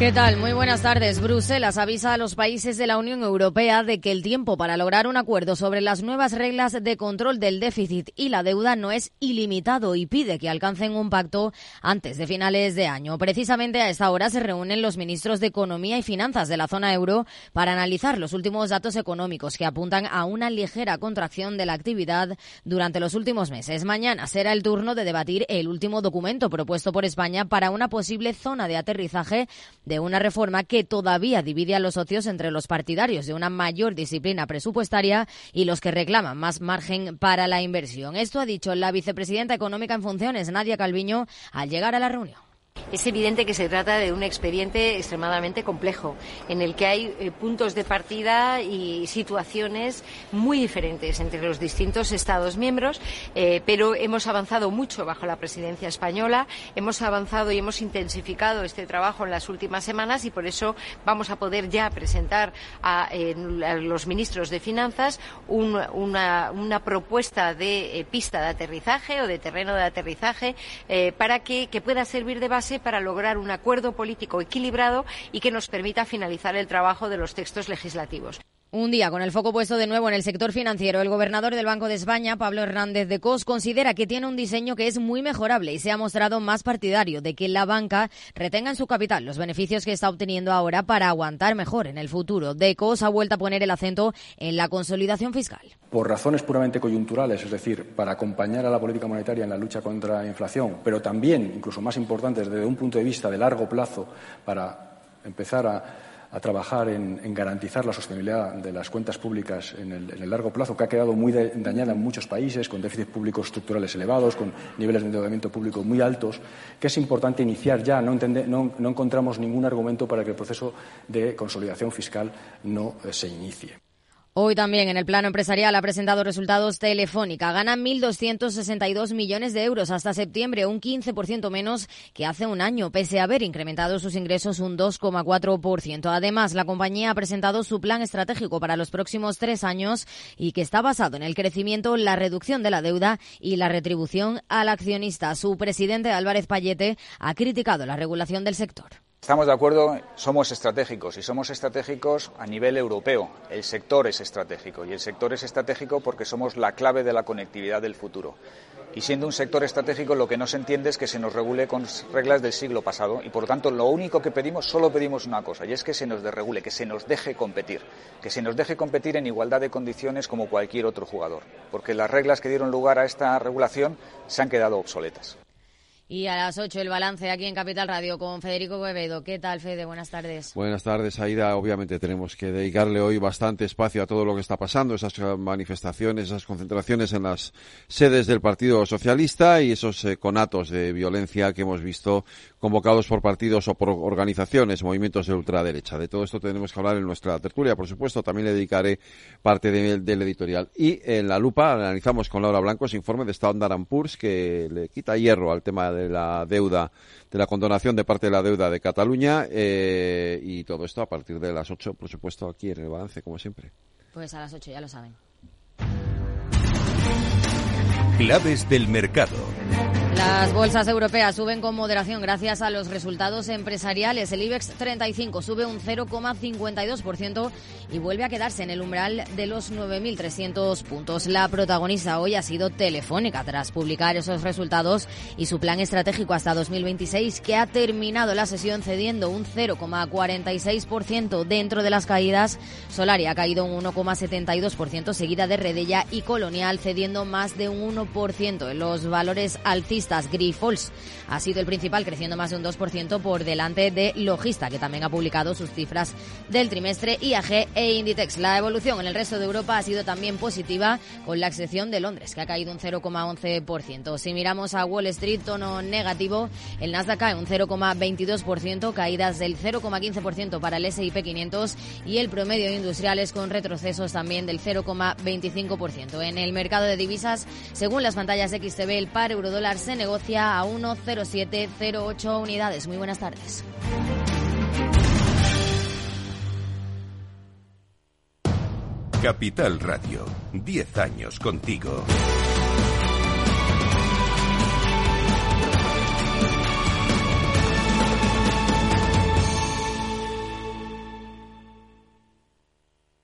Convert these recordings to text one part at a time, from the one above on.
¿Qué tal? Muy buenas tardes. Bruselas avisa a los países de la Unión Europea de que el tiempo para lograr un acuerdo sobre las nuevas reglas de control del déficit y la deuda no es ilimitado y pide que alcancen un pacto antes de finales de año. Precisamente a esta hora se reúnen los ministros de Economía y Finanzas de la zona euro para analizar los últimos datos económicos que apuntan a una ligera contracción de la actividad durante los últimos meses. Mañana será el turno de debatir el último documento propuesto por España para una posible zona de aterrizaje de una reforma que todavía divide a los socios entre los partidarios de una mayor disciplina presupuestaria y los que reclaman más margen para la inversión. Esto ha dicho la vicepresidenta económica en funciones, Nadia Calviño, al llegar a la reunión. Es evidente que se trata de un expediente extremadamente complejo, en el que hay eh, puntos de partida y situaciones muy diferentes entre los distintos Estados miembros, eh, pero hemos avanzado mucho bajo la presidencia española, hemos avanzado y hemos intensificado este trabajo en las últimas semanas y por eso vamos a poder ya presentar a, los ministros de Finanzas una, propuesta de eh, pista de aterrizaje o de terreno de aterrizaje para que pueda servir de base para lograr un acuerdo político equilibrado y que nos permita finalizar el trabajo de los textos legislativos. Un día con el foco puesto de nuevo en el sector financiero, el gobernador del Banco de España, Pablo Hernández de Cos, considera que tiene un diseño que es muy mejorable y se ha mostrado más partidario de que la banca retenga en su capital los beneficios que está obteniendo ahora para aguantar mejor en el futuro. De Cos ha vuelto a poner el acento en la consolidación fiscal. Por razones puramente coyunturales, es decir, para acompañar a la política monetaria en la lucha contra la inflación, pero también, incluso más importantes, desde un punto de vista de largo plazo, para empezar a a trabajar en, garantizar la sostenibilidad de las cuentas públicas en el, largo plazo, que ha quedado muy dañada en muchos países, con déficits públicos estructurales elevados, con niveles de endeudamiento público muy altos, que es importante iniciar ya. No, no encontramos ningún argumento para que el proceso de consolidación fiscal no eh, se inicie. Hoy también en el plano empresarial ha presentado resultados Telefónica. Gana 1.262 millones de euros hasta septiembre, un 15% menos que hace un año, pese a haber incrementado sus ingresos un 2,4%. Además, la compañía ha presentado su plan estratégico para los próximos tres años y que está basado en el crecimiento, la reducción de la deuda y la retribución al accionista. Su presidente Álvarez Payete ha criticado la regulación del sector. Estamos de acuerdo, somos estratégicos y somos estratégicos a nivel europeo. El sector es estratégico y el sector es estratégico porque somos la clave de la conectividad del futuro. Y siendo un sector estratégico, lo que no se entiende es que se nos regule con reglas del siglo pasado y, por lo tanto, lo único que pedimos, solo pedimos una cosa, y es que se nos desregule, que se nos deje competir, que se nos deje competir en igualdad de condiciones como cualquier otro jugador, porque las reglas que dieron lugar a esta regulación se han quedado obsoletas. Y a las 8 el balance aquí en Capital Radio con Federico Quevedo. ¿Qué tal, Fede? Buenas tardes. Buenas tardes, Aida. Obviamente tenemos que dedicarle hoy bastante espacio a todo lo que está pasando, esas manifestaciones, esas concentraciones en las sedes del Partido Socialista y esos eh, conatos de violencia que hemos visto convocados por partidos o por organizaciones, movimientos de ultraderecha. De todo esto tenemos que hablar en nuestra tertulia, por supuesto. También le dedicaré parte del editorial. Y en la lupa analizamos con Laura Blanco ese informe de Standard Poor's que le quita hierro al tema de de la deuda, de la condonación de parte de la deuda de Cataluña eh, y todo esto a partir de las 8, por supuesto, aquí en el balance, como siempre. Pues a las 8, ya lo saben. Claves del mercado. Las bolsas europeas suben con moderación gracias a los resultados empresariales. El IBEX 35 sube un 0,52% y vuelve a quedarse en el umbral de los 9.300 puntos. La protagonista hoy ha sido Telefónica tras publicar esos resultados y su plan estratégico hasta 2026 que ha terminado la sesión cediendo un 0,46% dentro de las caídas. Solari ha caído un 1,72% seguida de Redella y Colonial cediendo más de un 1% en los valores alcistas Grifols ha sido el principal, creciendo más de un 2% por delante de Logista, que también ha publicado sus cifras del trimestre, IAG e Inditex. La evolución en el resto de Europa ha sido también positiva, con la excepción de Londres, que ha caído un 0,11%. Si miramos a Wall Street, tono negativo, el Nasdaq cae un 0,22%, caídas del 0,15% para el S&P 500 y el promedio industrial es con retrocesos también del 0,25%. En el mercado de divisas, según las pantallas de XTB, el par eurodólar se negocia a 1,0708 unidades. Muy buenas tardes. Capital Radio, 10 años contigo.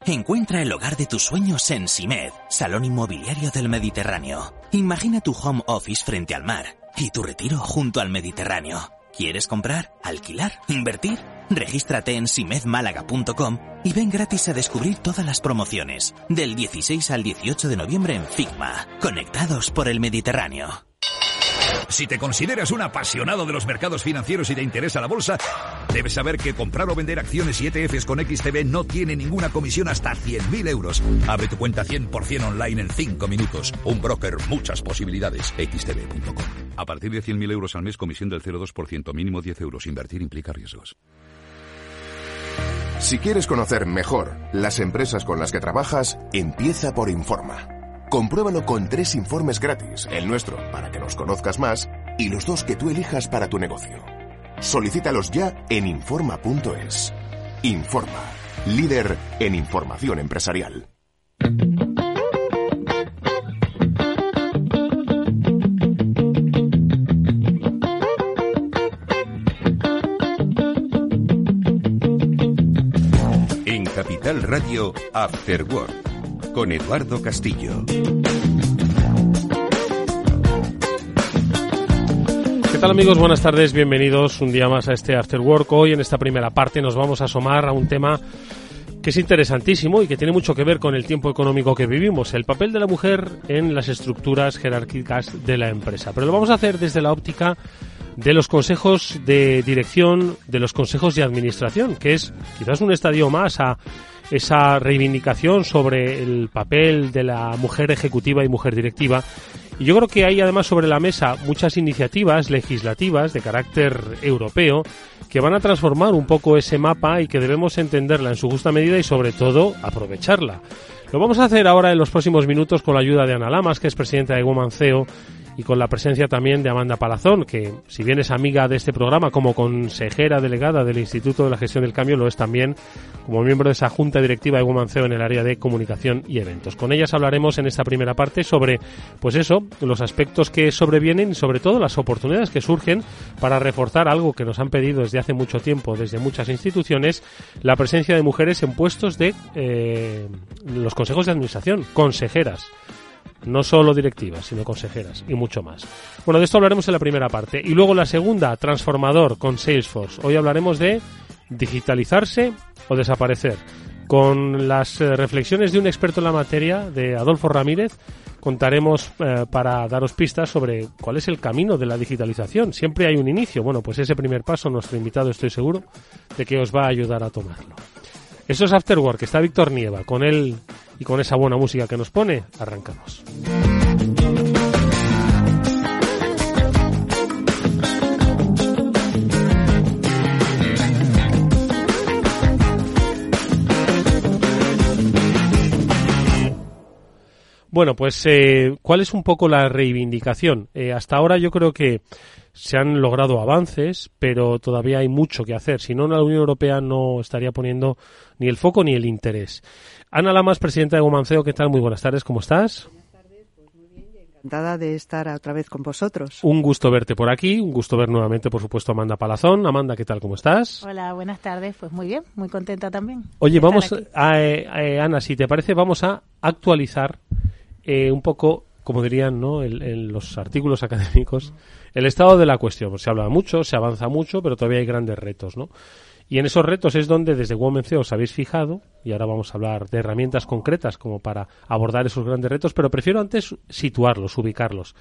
Encuentra el hogar de tus sueños en Simed, Salón Inmobiliario del Mediterráneo. Imagina tu home office frente al mar y tu retiro junto al Mediterráneo. ¿Quieres comprar, alquilar, invertir? Regístrate en simedmálaga.com y ven gratis a descubrir todas las promociones del 16 al 18 de noviembre en Figma, conectados por el Mediterráneo. Si te consideras un apasionado de los mercados financieros y te interesa la bolsa, debes saber que comprar o vender acciones y ETFs con XTB no tiene ninguna comisión hasta 100.000 euros. Abre tu cuenta 100% online en 5 minutos. Un broker, muchas posibilidades. XTB.com. A partir de 100.000 euros al mes, comisión del 0,2%, mínimo 10 euros. Invertir implica riesgos. Si quieres conocer mejor las empresas con las que trabajas, empieza por Informa. Compruébalo con tres informes gratis, el nuestro para que nos conozcas más y los dos que tú elijas para tu negocio. Solicítalos ya en Informa.es. Informa, líder en información empresarial. En Capital Radio, After Work, con Eduardo Castillo. Tal amigos? Buenas tardes, bienvenidos un día más a este After Work. Hoy en esta primera parte nos vamos a asomar a un tema que es interesantísimo y que tiene mucho que ver con el tiempo económico que vivimos, el papel de la mujer en las estructuras jerárquicas de la empresa. Pero lo vamos a hacer desde la óptica de los consejos de dirección, de los consejos de administración, que es quizás un estadio más a esa reivindicación sobre el papel de la mujer ejecutiva y mujer directiva. Y yo creo que hay además sobre la mesa muchas iniciativas legislativas de carácter europeo que van a transformar un poco ese mapa y que debemos entenderla en su justa medida y sobre todo aprovecharla. Lo vamos a hacer ahora en los próximos minutos con la ayuda de Ana Lamas, que es presidenta de Woman CEO, y con la presencia también de Amanda Palazón, que si bien es amiga de este programa como consejera delegada del Instituto de la Gestión del Cambio, lo es también como miembro de esa junta directiva de Woman CEO en el área de comunicación y eventos. Con ellas hablaremos en esta primera parte sobre, pues eso, los aspectos que sobrevienen y sobre todo las oportunidades que surgen para reforzar algo que nos han pedido desde hace mucho tiempo, desde muchas instituciones, la presencia de mujeres en puestos de eh, los consejos de administración, consejeras no solo directivas, sino consejeras y mucho más. Bueno, de esto hablaremos en la primera parte. Y luego la segunda, transformador con Salesforce. Hoy hablaremos de digitalizarse o desaparecer. Con las eh, reflexiones de un experto en la materia, de Adolfo Ramírez, contaremos eh, para daros pistas sobre cuál es el camino de la digitalización. Siempre hay un inicio. Bueno, pues ese primer paso, nuestro invitado estoy seguro de que os va a ayudar a tomarlo. Eso es After Work, está Víctor Nieva. Con él y con esa buena música que nos pone, arrancamos. Bueno, pues, eh, ¿cuál es un poco la reivindicación? Eh, hasta ahora yo creo que se han logrado avances, pero todavía hay mucho que hacer. Si no, la Unión Europea no estaría poniendo ni el foco ni el interés. Ana Lamas, presidenta de Gomanceo, ¿qué tal? Muy buenas tardes, ¿cómo estás? encantada de estar otra vez con vosotros. Un gusto verte por aquí, un gusto ver nuevamente, por supuesto, a Amanda Palazón. Amanda, ¿qué tal? ¿Cómo estás? Hola, buenas tardes. Pues muy bien, muy contenta también. Oye, vamos, a, eh, Ana, si te parece, vamos a actualizar eh, un poco, como dirían ¿no? en los artículos académicos, el estado de la cuestión. Se habla mucho, se avanza mucho, pero todavía hay grandes retos, ¿no? Y en esos retos es donde desde Women os habéis fijado, y ahora vamos a hablar de herramientas concretas como para abordar esos grandes retos, pero prefiero antes situarlos, ubicarlos.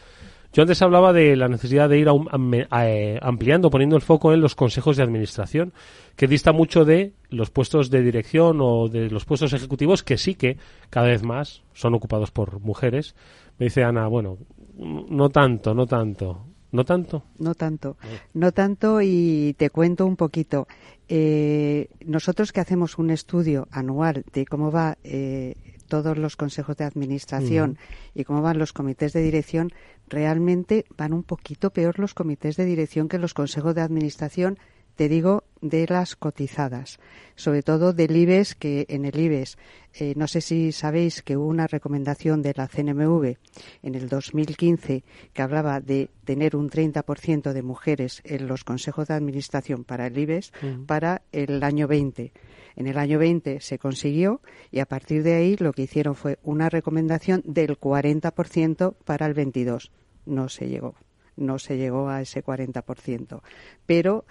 Yo antes hablaba de la necesidad de ir eh, ampliando, poniendo el foco en los consejos de administración, que dista mucho de los puestos de dirección o de los puestos ejecutivos que sí que cada vez más son ocupados por mujeres. Me dice Ana, bueno, no tanto, no tanto. ¿No tanto? No tanto. No tanto y te cuento un poquito. Eh, nosotros que hacemos un estudio anual de cómo va eh, todos los consejos de administración y cómo van los comités de dirección, realmente van un poquito peor los comités de dirección que los consejos de administración te digo de las cotizadas, sobre todo del IBEX, que en el IBEX, eh, no sé si sabéis que hubo una recomendación de la CNMV en el 2015 que hablaba de tener un 30% de mujeres en los consejos de administración para el IBEX para el año 20. En el año 20 se consiguió y a partir de ahí lo que hicieron fue una recomendación del 40% para el 22. No se llegó, no se llegó a ese 40%. Pero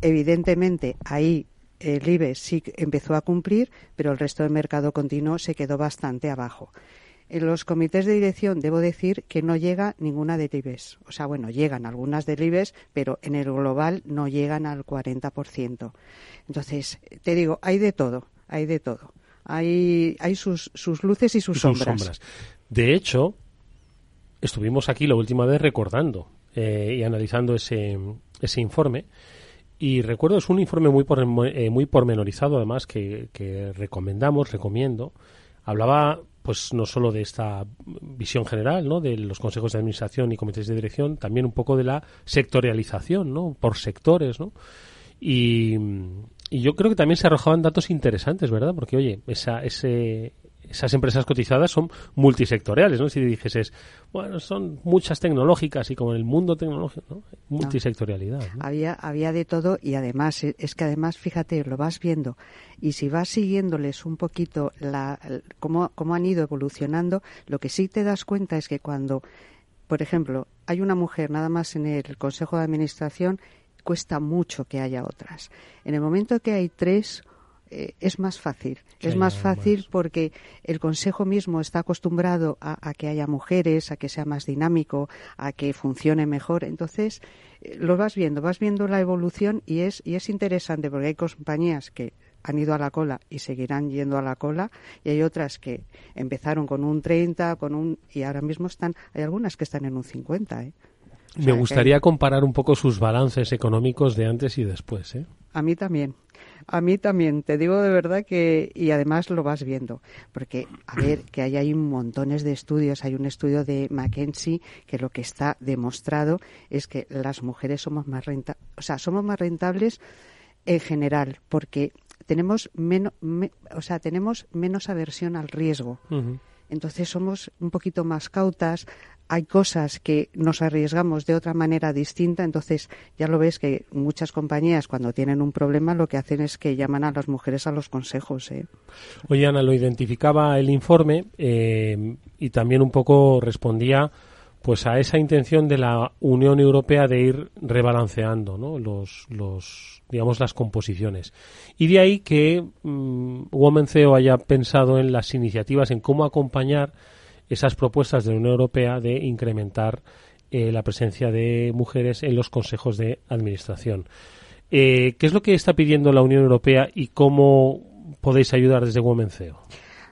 evidentemente ahí el IBEX sí empezó a cumplir, pero el resto del mercado continuo se quedó bastante abajo. En los comités de dirección debo decir que no llega ninguna del IBEX. O sea, bueno, llegan algunas del IBEX, pero en el global no llegan al 40%. Entonces, te digo, hay de todo, hay de todo. Hay, hay sus, sus luces y sus, sombras. De hecho, estuvimos aquí la última vez recordando eh, y analizando ese, ese informe. Y recuerdo, es un informe muy, eh, muy pormenorizado, además, que, que recomendamos, recomiendo. Hablaba pues no solo de esta visión general, ¿no? de los consejos de administración y comités de dirección, también un poco de la sectorialización, ¿no? por sectores, ¿no? Y, y yo creo que también se arrojaban datos interesantes, ¿verdad? Porque, oye, esa, ese, esas empresas cotizadas son multisectoriales, ¿no? Si dijeses, bueno, son muchas tecnológicas y como en el mundo tecnológico, ¿no? Multisectorialidad. Había, había de todo y además, es que además, fíjate, lo vas viendo y si vas siguiéndoles un poquito la, cómo, cómo han ido evolucionando, lo que sí te das cuenta es que cuando, por ejemplo, hay una mujer nada más en el Consejo de Administración, cuesta mucho que haya otras. En el momento que hay tres eh, es más fácil. es más fácil porque el Consejo mismo está acostumbrado a, que haya mujeres, a que sea más dinámico, a que funcione mejor. Entonces, eh, lo vas viendo, vas viendo la evolución y es, y es interesante porque hay compañías que han ido a la cola y seguirán yendo a la cola y hay otras que empezaron con un 30 con un y ahora mismo están hay algunas que están en un 50 ¿eh? Me gustaría comparar un poco sus balances económicos de antes y después ¿eh? a mí también a mí también, te digo de verdad que, y además lo vas viendo, porque, a ver, que hay, hay montones de estudios, hay un estudio de McKinsey que lo que está demostrado es que las mujeres somos más rentables, o sea, somos más rentables en general, porque tenemos menos, o sea, tenemos menos aversión al riesgo. Entonces somos un poquito más cautas, hay cosas que nos arriesgamos de otra manera distinta, entonces ya lo ves que muchas compañías cuando tienen un problema lo que hacen es que llaman a las mujeres a los consejos. ¿eh? Oye, Ana, lo identificaba el informe eh, y también un poco respondía pues a esa intención de la Unión Europea de ir rebalanceando ¿no? los, los digamos las composiciones y de ahí que um, Women CEO haya pensado en las iniciativas en cómo acompañar esas propuestas de la Unión Europea de incrementar eh, la presencia de mujeres en los consejos de administración. Eh, ¿Qué es lo que está pidiendo la Unión Europea y cómo podéis ayudar desde Womenceo?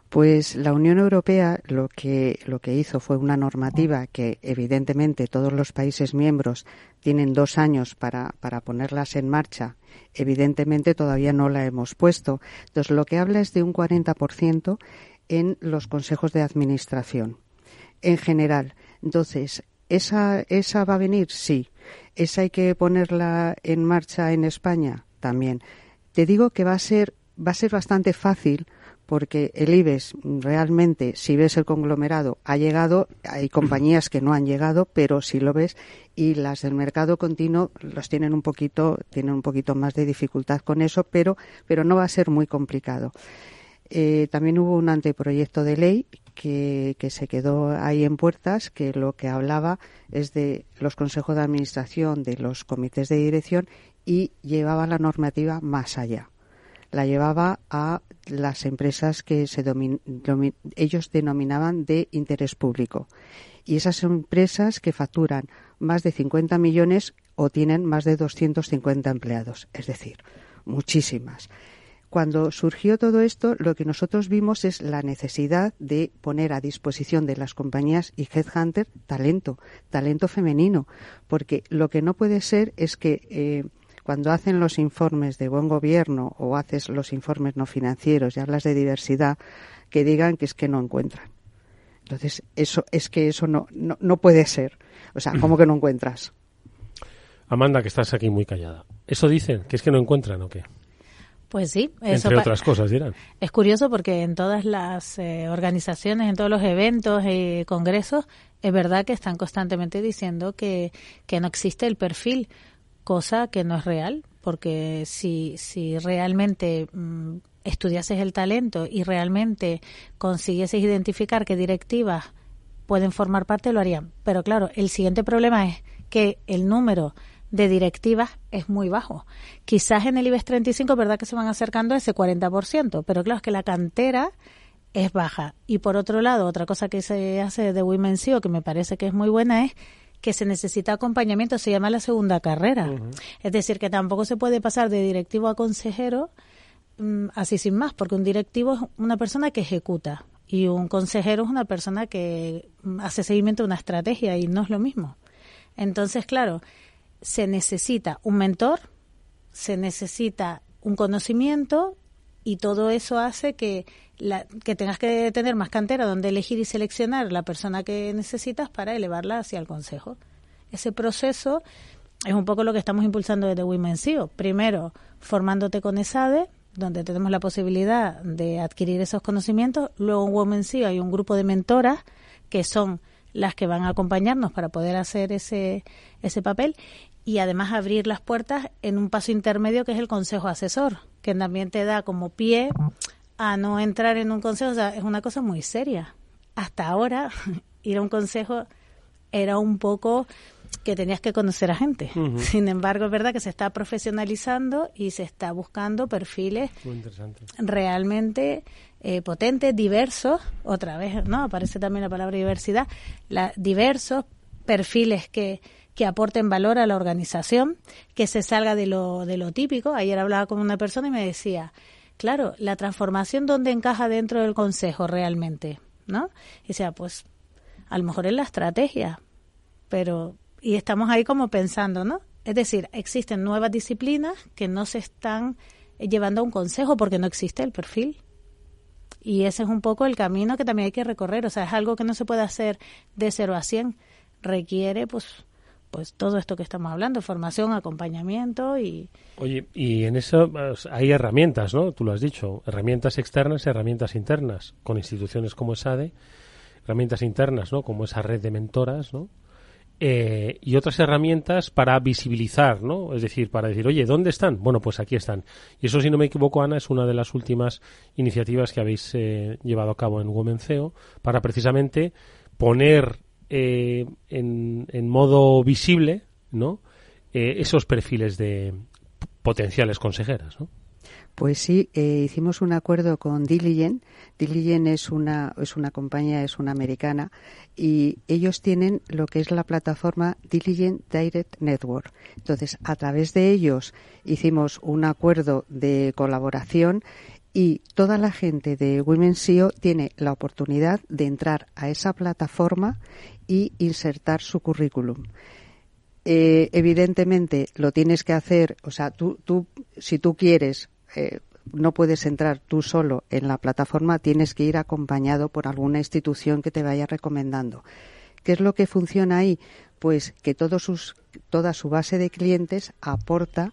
Pues la Unión Europea lo que, lo que hizo fue una normativa que evidentemente todos los países miembros tienen dos años para, para ponerlas en marcha. Evidentemente todavía no la hemos puesto. Entonces lo que habla es de un 40% en los consejos de administración, en general. Entonces, ¿esa, ¿esa va a venir? Sí. ¿Esa hay que ponerla en marcha en España? También. Te digo que va a ser, va a ser bastante fácil porque el IBEX realmente, si ves el conglomerado, ha llegado, hay compañías que no han llegado, pero si lo ves, y las del mercado continuo los tienen un poquito, tienen un poquito más de dificultad con eso, pero, pero no va a ser muy complicado. Eh, también hubo un anteproyecto de ley que, se quedó ahí en puertas, que lo que hablaba es de los consejos de administración, de los comités de dirección y llevaba la normativa más allá. La llevaba a las empresas que se ellos denominaban de interés público. Y esas empresas que facturan más de 50 millones o tienen más de 250 empleados, es decir, muchísimas cuando surgió todo esto, lo que nosotros vimos es la necesidad de poner a disposición de las compañías y Headhunter talento, talento femenino, porque lo que no puede ser es que eh, cuando hacen los informes de buen gobierno o haces los informes no financieros y hablas de diversidad, que digan que es que no encuentran. Entonces, eso es que eso no, no, no puede ser. O sea, ¿cómo que no encuentras? Amanda, que estás aquí muy callada. Eso dicen, que es que no encuentran o qué. Pues sí, eso entre otras cosas dirán. Es curioso porque en todas las eh, organizaciones, en todos los eventos y congresos, es verdad que están constantemente diciendo que, que no existe el perfil, cosa que no es real, porque si, si realmente mm, estudiases el talento y realmente consiguieses identificar qué directivas pueden formar parte, lo harían. Pero claro, el siguiente problema es que el número de directivas es muy bajo. Quizás en el IBEX 35 es verdad que se van acercando a ese 40%, pero claro, es que la cantera es baja. Y por otro lado, otra cosa que se hace de Women's CEO, que me parece que es muy buena, es que se necesita acompañamiento, se llama la segunda carrera. Es decir, que tampoco se puede pasar de directivo a consejero mm, así sin más, porque un directivo es una persona que ejecuta y un consejero es una persona que mm, hace seguimiento de una estrategia y no es lo mismo. Entonces, claro, se necesita un mentor, se necesita un conocimiento y todo eso hace que, la, que tengas que tener más cantera donde elegir y seleccionar la persona que necesitas para elevarla hacia el consejo. Ese proceso es un poco lo que estamos impulsando desde Women CEO. Primero, formándote con ESADE, donde tenemos la posibilidad de adquirir esos conocimientos. Luego en Women CEO hay un grupo de mentoras que son las que van a acompañarnos para poder hacer ese, ese papel y además abrir las puertas en un paso intermedio que es el consejo asesor, que también te da como pie a no entrar en un consejo, o sea, es una cosa muy seria. Hasta ahora ir a un consejo era un poco que tenías que conocer a gente. Sin embargo, es verdad que se está profesionalizando y se está buscando perfiles realmente eh, potentes, diversos. Otra vez, ¿no? Aparece también la palabra diversidad. La, diversos perfiles que, que aporten valor a la organización, que se salga de lo, de lo típico. Ayer hablaba con una persona y me decía, claro, la transformación donde encaja dentro del consejo realmente, ¿no? Y decía, pues a lo mejor es la estrategia, pero y estamos ahí como pensando, ¿no? Es decir, existen nuevas disciplinas que no se están llevando a un consejo porque no existe el perfil. Y ese es un poco el camino que también hay que recorrer. O sea, es algo que no se puede hacer de cero a cien. Requiere, pues, pues todo esto que estamos hablando, formación, acompañamiento y... Oye, y en eso pues, hay herramientas, ¿no? Tú lo has dicho, herramientas externas y herramientas internas, con instituciones como SADE, herramientas internas, ¿no? Como esa red de mentoras, ¿no? Eh, y otras herramientas para visibilizar, ¿no? Es decir, para decir, oye, ¿dónde están? Bueno, pues aquí están. Y eso, si no me equivoco, Ana, es una de las últimas iniciativas que habéis eh, llevado a cabo en Womenceo para precisamente poner eh, en, en, modo visible, ¿no? esos perfiles de potenciales consejeras, ¿no? Pues sí, eh, hicimos un acuerdo con Diligent. Diligent es una, es una compañía, es una americana, y ellos tienen lo que es la plataforma Diligent Direct Network. Entonces, a través de ellos hicimos un acuerdo de colaboración y toda la gente de Women SEO tiene la oportunidad de entrar a esa plataforma y insertar su currículum. Eh, evidentemente lo tienes que hacer, o sea, tú, tú si tú quieres eh, no puedes entrar tú solo en la plataforma, tienes que ir acompañado por alguna institución que te vaya recomendando. ¿Qué es lo que funciona ahí? Pues que sus, toda su base de clientes aporta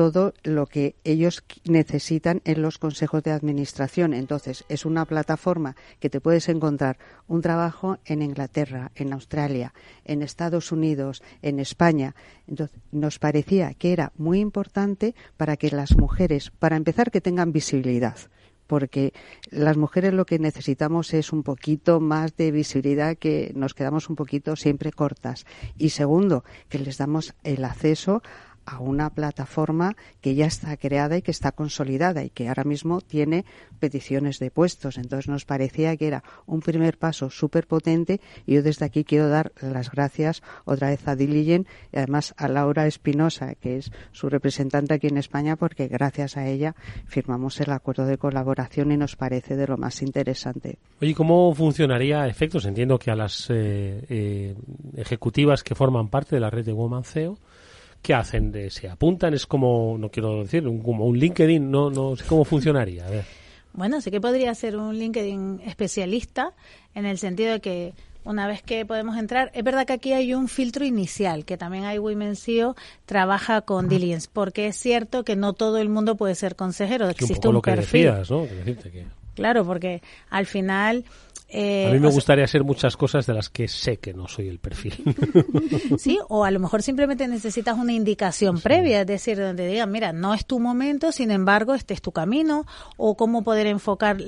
todo lo que ellos necesitan en los consejos de administración. Entonces, es una plataforma que te puedes encontrar un trabajo en Inglaterra, en Australia, en Estados Unidos, en España. Entonces, nos parecía que era muy importante para que las mujeres, para empezar, que tengan visibilidad porque las mujeres lo que necesitamos es un poquito más de visibilidad que nos quedamos un poquito siempre cortas y segundo que les damos el acceso a una plataforma que ya está creada y que está consolidada y que ahora mismo tiene peticiones de puestos. Entonces nos parecía que era un primer paso súper potente y yo desde aquí quiero dar las gracias otra vez a Diligent y además a Laura Espinosa, que es su representante aquí en España, porque gracias a ella firmamos el acuerdo de colaboración y nos parece de lo más interesante. Oye, ¿cómo funcionaría efectos? Entiendo que a las eh, eh, ejecutivas que forman parte de la red de Woman CEO ¿qué hacen? De, ¿Se apuntan? Es como, no quiero decir, un, como un LinkedIn, no, no sé cómo funcionaría. A ver. Bueno, sí que podría ser un LinkedIn especialista en el sentido de que una vez que podemos entrar, es verdad que aquí hay un filtro inicial, que también hay Women's CEO, trabaja con Diligence, porque es cierto que no todo el mundo puede ser consejero, existe un, perfil. Claro, porque al final eh, a mí me gustaría ser muchas cosas de las que sé que no soy el perfil. sí, o a lo mejor simplemente necesitas una indicación previa, es decir, donde digan, mira, no es tu momento, sin embargo, este es tu camino, o cómo poder enfocar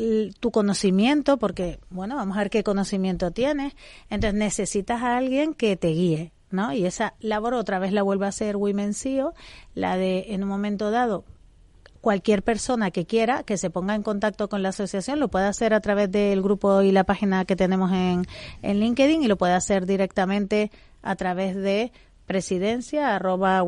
tu conocimiento, porque, bueno, vamos a ver qué conocimiento tienes. Entonces necesitas a alguien que te guíe. ¿no? Y esa labor otra vez la vuelve a hacer Women CEO, la de en un momento dado cualquier persona que quiera que se ponga en contacto con la asociación lo puede hacer a través del grupo y la página que tenemos en, en LinkedIn y lo puede hacer directamente a través de presidencia arroba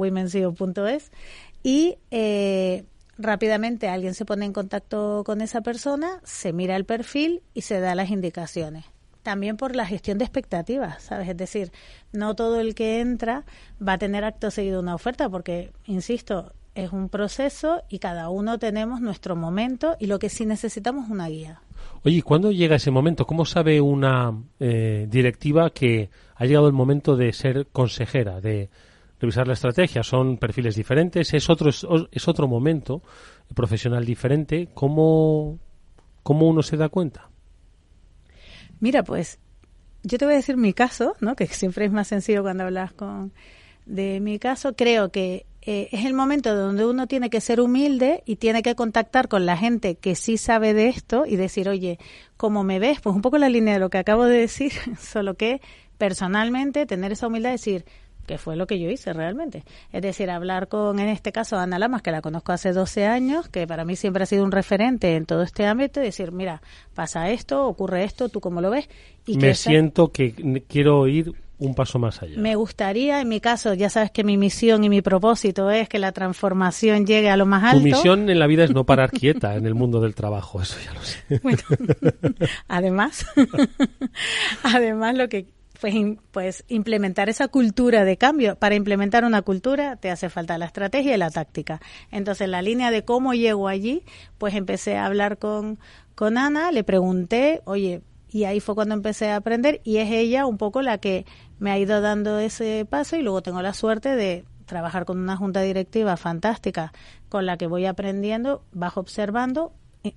y eh, rápidamente alguien se pone en contacto con esa persona, se mira el perfil y se da las indicaciones también por la gestión de expectativas, ¿sabes? Es decir, no todo el que entra va a tener acto seguido una oferta, porque, insisto, es un proceso y cada uno tenemos nuestro momento y lo que sí necesitamos es una guía. Oye, ¿cuándo llega ese momento? ¿Cómo sabe una eh, directiva que ha llegado el momento de ser consejera, de revisar la estrategia? Son perfiles diferentes, es otro, es otro momento profesional diferente. ¿Cómo, ¿Cómo uno se da cuenta? Mira, pues yo te voy a decir mi caso, ¿no? que siempre es más sencillo cuando hablas con de mi caso. Creo que eh, es el momento donde uno tiene que ser humilde y tiene que contactar con la gente que sí sabe de esto y decir, oye, ¿cómo me ves? Pues un poco la línea de lo que acabo de decir, solo que personalmente tener esa humildad de decir, que fue lo que yo hice realmente. Es decir, hablar con, en este caso, Ana Lamas, que la conozco hace 12 años, que para mí siempre ha sido un referente en todo este ámbito, y decir, mira, pasa esto, ocurre esto, ¿tú cómo lo ves? Y Me siento que quiero ir un paso más allá. Me gustaría, en mi caso, ya sabes que mi misión y mi propósito es que la transformación llegue a lo más alto. Tu misión en la vida es no parar quieta en el mundo del trabajo, eso ya lo sé. Bueno, además, además lo que pues, pues implementar esa cultura de cambio. Para implementar una cultura te hace falta la estrategia y la táctica. Entonces, la línea de cómo llego allí, pues empecé a hablar con, con Ana, le pregunté, oye, y ahí fue cuando empecé a aprender y es ella un poco la que me ha ido dando ese paso y luego tengo la suerte de trabajar con una junta directiva fantástica con la que voy aprendiendo, bajo observando, eh,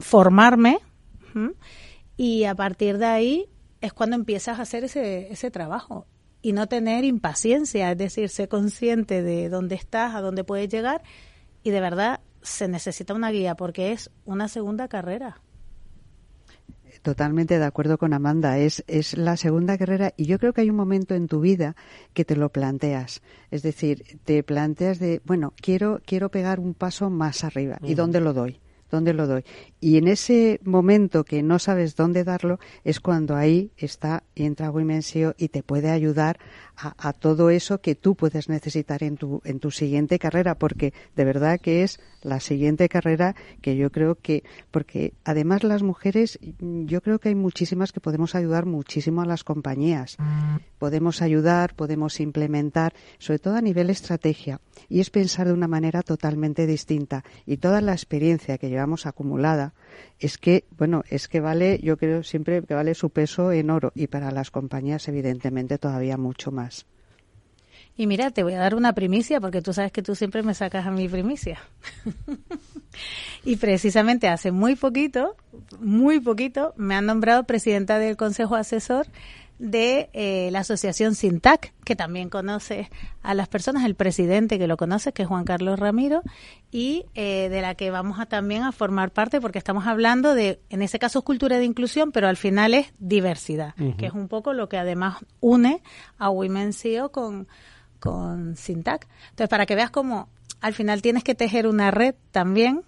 formarme y a partir de ahí es cuando empiezas a hacer ese, ese trabajo y no tener impaciencia, es decir, ser consciente de dónde estás, a dónde puedes llegar y de verdad se necesita una guía porque es una segunda carrera. Totalmente de acuerdo con Amanda. Es, es la segunda carrera y yo creo que hay un momento en tu vida que te lo planteas. Es decir, te planteas de, bueno, quiero, quiero pegar un paso más arriba. ¿Y dónde lo doy? ¿Dónde lo doy? Y en ese momento que no sabes dónde darlo es cuando ahí está entra Wimensio y te puede ayudar a, todo eso que tú puedes necesitar en tu, en tu siguiente carrera, porque de verdad que es la siguiente carrera que yo creo que, porque además las mujeres, yo creo que hay muchísimas que podemos ayudar muchísimo a las compañías. Podemos ayudar, podemos implementar, sobre todo a nivel estrategia, y es pensar de una manera totalmente distinta. Y toda la experiencia que llevamos acumulada es que, bueno, es que vale, yo creo siempre que vale su peso en oro, y para las compañías, evidentemente, todavía mucho más. Y mira, te voy a dar una primicia porque tú sabes que tú siempre me sacas a mi primicia. y precisamente hace muy poquito, muy poquito, me han nombrado presidenta del Consejo Asesor de eh, la asociación SINTAC, que también conoce a las personas, el presidente que lo conoce, que es Juan Carlos Ramiro, y eh, de la que vamos a también a formar parte, porque estamos hablando de, en ese caso es cultura de inclusión, pero al final es diversidad, que es un poco lo que además une a Women CEO con con Sintac. Entonces, para que veas cómo al final tienes que tejer una red también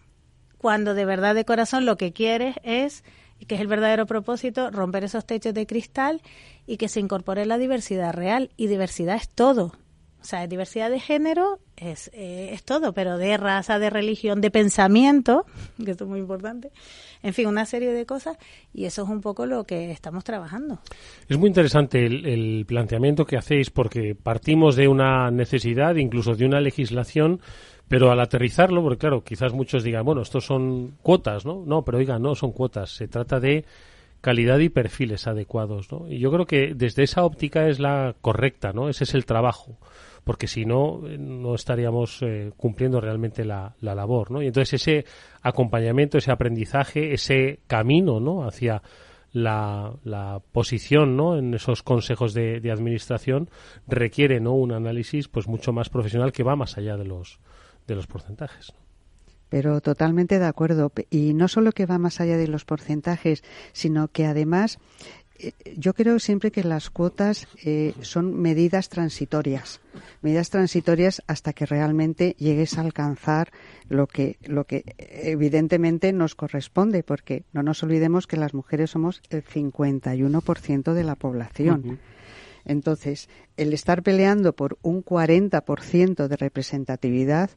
cuando de verdad de corazón lo que quieres es, que es el verdadero propósito, romper esos techos de cristal y que se incorpore la diversidad real. Y diversidad es todo. O sea, diversidad de género es, eh, es todo, pero de raza, de religión, de pensamiento, que esto es muy importante, en fin, una serie de cosas y eso es un poco lo que estamos trabajando. Es muy interesante el, planteamiento que hacéis porque partimos de una necesidad, incluso de una legislación, pero al aterrizarlo, porque claro, quizás muchos digan, bueno, estos son cuotas, ¿no? No, pero oiga, no son cuotas, se trata de calidad y perfiles adecuados, ¿no? Y yo creo que desde esa óptica es la correcta, ¿no? Ese es el trabajo porque si no, no estaríamos eh, cumpliendo realmente la, la, labor, ¿no? Y entonces ese acompañamiento, ese aprendizaje, ese camino, ¿no? Hacia la, la posición, ¿no? En esos consejos de, de, administración requiere, ¿no? Un análisis, pues mucho más profesional que va más allá de los, de los porcentajes. Pero totalmente de acuerdo. Y no solo que va más allá de los porcentajes, sino que además eh, yo creo siempre que las cuotas eh, son medidas transitorias, medidas transitorias hasta que realmente llegues a alcanzar lo que, lo que evidentemente nos corresponde, porque no nos olvidemos que las mujeres somos el 51% de la población. Entonces, el estar peleando por un 40% de representatividad,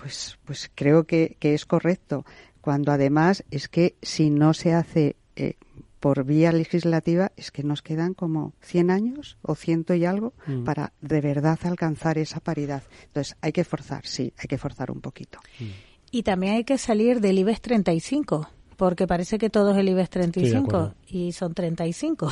pues, pues creo que, que, es correcto. Cuando además es que si no se hace eh, por vía legislativa es que nos quedan como 100 años o ciento y algo mm. para de verdad alcanzar esa paridad. Entonces, hay que forzar, sí, hay que forzar un poquito. Mm. Y también hay que salir del IBEX 35, porque parece que todo es el IBEX 35 y son 35.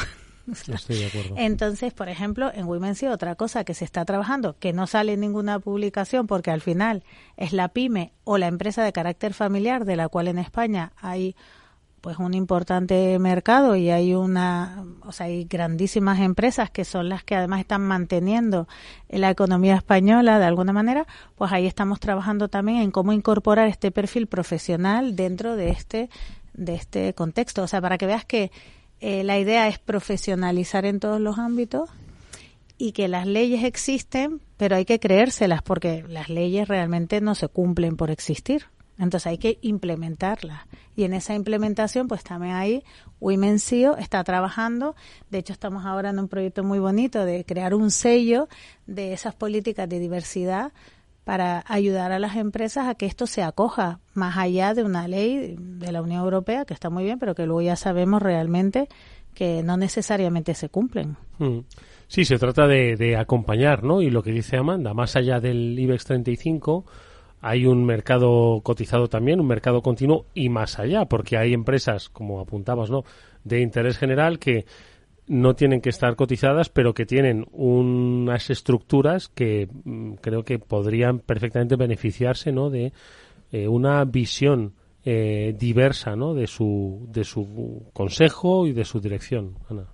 Estoy de acuerdo. Entonces, por ejemplo, en Women's otra cosa que se está trabajando, que no sale ninguna publicación porque al final es la pyme o la empresa de carácter familiar de la cual en España hay pues un importante mercado y hay una, o sea, hay grandísimas empresas que son las que además están manteniendo la economía española de alguna manera, pues ahí estamos trabajando también en cómo incorporar este perfil profesional dentro de este de este contexto, o sea, para que veas que eh, la idea es profesionalizar en todos los ámbitos y que las leyes existen, pero hay que creérselas porque las leyes realmente no se cumplen por existir. Entonces hay que implementarla. Y en esa implementación, pues también ahí Women CEO está trabajando. De hecho, estamos ahora en un proyecto muy bonito de crear un sello de esas políticas de diversidad para ayudar a las empresas a que esto se acoja más allá de una ley de la Unión Europea, que está muy bien, pero que luego ya sabemos realmente que no necesariamente se cumplen. Mm. Sí, se trata de, de acompañar, ¿no? Y lo que dice Amanda, más allá del IBEX 35, hay un mercado cotizado también, un mercado continuo y más allá, porque hay empresas, como apuntabas, ¿no? de interés general que no tienen que estar cotizadas, pero que tienen unas estructuras que mm, creo que podrían perfectamente beneficiarse, ¿no? de eh, una visión eh, diversa, ¿no? de su de su consejo y de su dirección, Ana.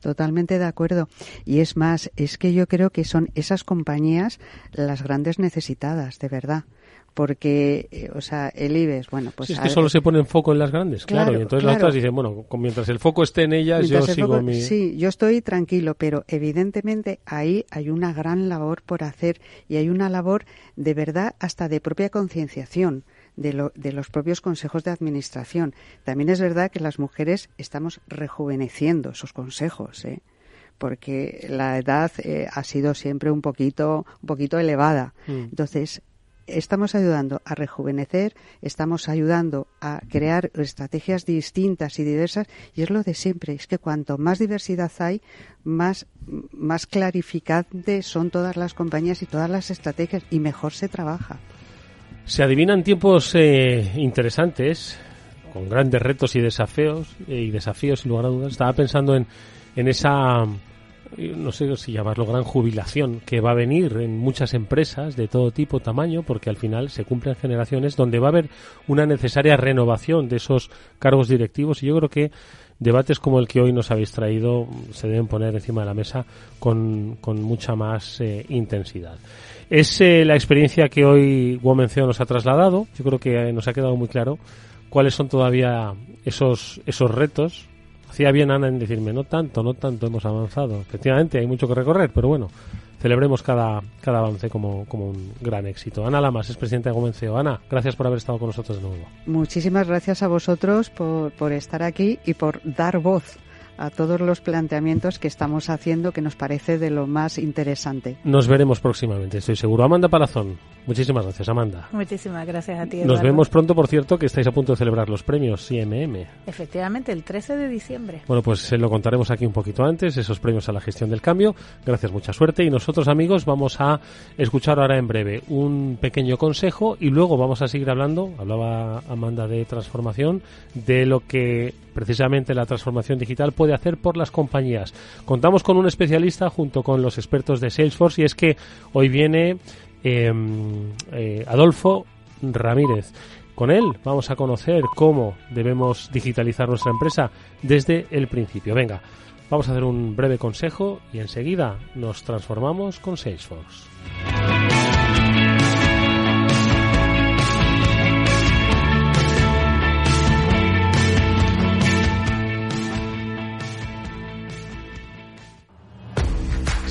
Totalmente de acuerdo. Y es más, es que yo creo que son esas compañías las grandes necesitadas, de verdad porque, eh, o sea, el IBEX, bueno, pues... es que solo se pone en foco en las grandes, claro, y entonces las otras dicen, bueno, mientras el foco esté en ellas, yo sigo mi... Sí, yo estoy tranquilo, pero evidentemente ahí hay una gran labor por hacer y hay una labor de verdad hasta de propia concienciación. De, lo, de los propios consejos de administración. También es verdad que las mujeres estamos rejuveneciendo esos consejos, ¿eh? porque la edad eh, ha sido siempre un poquito, un poquito elevada. Mm. Entonces, estamos ayudando a rejuvenecer, estamos ayudando a crear estrategias distintas y diversas y es lo de siempre, es que cuanto más diversidad hay, más, más clarificantes son todas las compañías y todas las estrategias y mejor se trabaja. Se adivinan tiempos eh, interesantes, con grandes retos y desafíos, eh, y desafíos sin lugar a dudas. Estaba pensando en, en esa no sé si llamarlo gran jubilación que va a venir en muchas empresas de todo tipo, tamaño, porque al final se cumplen generaciones donde va a haber una necesaria renovación de esos cargos directivos y yo creo que debates como el que hoy nos habéis traído se deben poner encima de la mesa con, con mucha más eh, intensidad. Es eh, la experiencia que hoy Womencio nos ha trasladado. Yo creo que eh, nos ha quedado muy claro cuáles son todavía esos, esos retos Hacía bien Ana en decirme, no tanto, no tanto hemos avanzado. Efectivamente, hay mucho que recorrer, pero bueno, celebremos cada, cada avance como, como un gran éxito. Ana Lamas es presidenta de Gomenceo. Ana, gracias por haber estado con nosotros de nuevo. Muchísimas gracias a vosotros por, por estar aquí y por dar voz a todos los planteamientos que estamos haciendo que nos parece de lo más interesante. Nos veremos próximamente, estoy seguro. Amanda Palazón, muchísimas gracias, Amanda. Muchísimas gracias a ti. Nos vemos pronto, por cierto, que estáis a punto de celebrar los premios CMM. Efectivamente, el 13 de diciembre. Bueno, pues se lo contaremos aquí un poquito antes, esos premios a la gestión del cambio. Gracias, mucha suerte. Y nosotros, amigos, vamos a escuchar ahora en breve un pequeño consejo y luego vamos a seguir hablando, hablaba Amanda de transformación, de lo que precisamente la transformación digital puede hacer por las compañías. Contamos con un especialista junto con los expertos de Salesforce y es que hoy viene em, eh, Adolfo Ramírez. Con él vamos a conocer cómo debemos digitalizar nuestra empresa desde el principio. Venga, vamos a hacer un breve consejo y enseguida nos transformamos con Salesforce.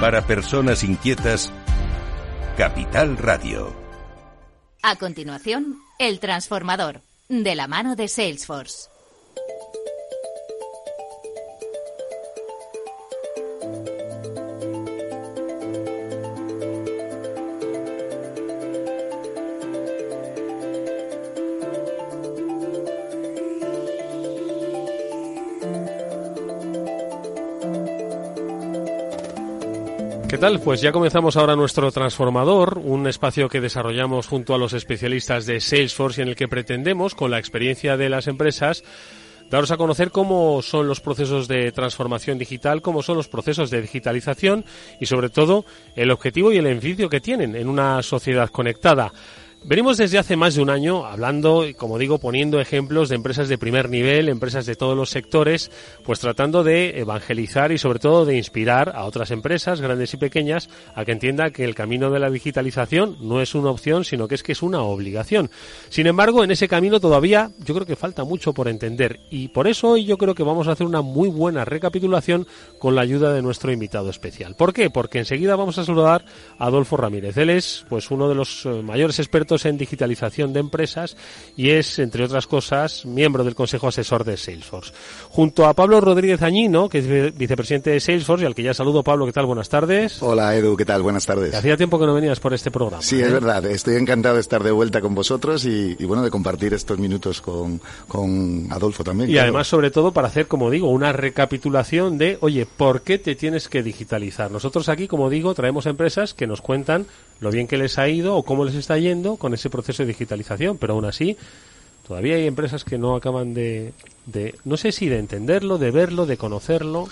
Para personas inquietas, Capital Radio. A continuación, El Transformador, de la mano de Salesforce. ¿Qué tal? Pues ya comenzamos ahora nuestro transformador, un espacio que desarrollamos junto a los especialistas de Salesforce y en el que pretendemos, con la experiencia de las empresas, daros a conocer cómo son los procesos de transformación digital, cómo son los procesos de digitalización y sobre todo el objetivo y el beneficio que tienen en una sociedad conectada. Venimos desde hace más de un año hablando como digo, poniendo ejemplos de empresas de primer nivel, empresas de todos los sectores, pues tratando de evangelizar y sobre todo de inspirar a otras empresas, grandes y pequeñas, a que entiendan que el camino de la digitalización no es una opción, sino que es que es una obligación. Sin embargo, en ese camino todavía yo creo que falta mucho por entender y por eso hoy yo creo que vamos a hacer una muy buena recapitulación con la ayuda de nuestro invitado especial. ¿Por qué? Porque enseguida vamos a saludar a Adolfo Ramírez. Él es pues uno de los eh, mayores expertos en digitalización de empresas y es, entre otras cosas, miembro del Consejo Asesor de Salesforce. Junto a Pablo Rodríguez Añino, que es vicepresidente de Salesforce y al que ya saludo. Pablo, ¿qué tal? Buenas tardes. Hola Edu, ¿qué tal? Buenas tardes. Hacía tiempo que no venías por este programa. Sí, es ¿eh? verdad. Estoy encantado de estar de vuelta con vosotros y, bueno, de compartir estos minutos con, con Adolfo también. Y además, sobre todo, para hacer, como digo, una recapitulación de, oye, ¿por qué te tienes que digitalizar? Nosotros aquí, como digo, traemos empresas que nos cuentan lo bien que les ha ido o cómo les está yendo con ese proceso de digitalización, pero aún así todavía hay empresas que no acaban de, de no sé si de entenderlo, de verlo, de conocerlo.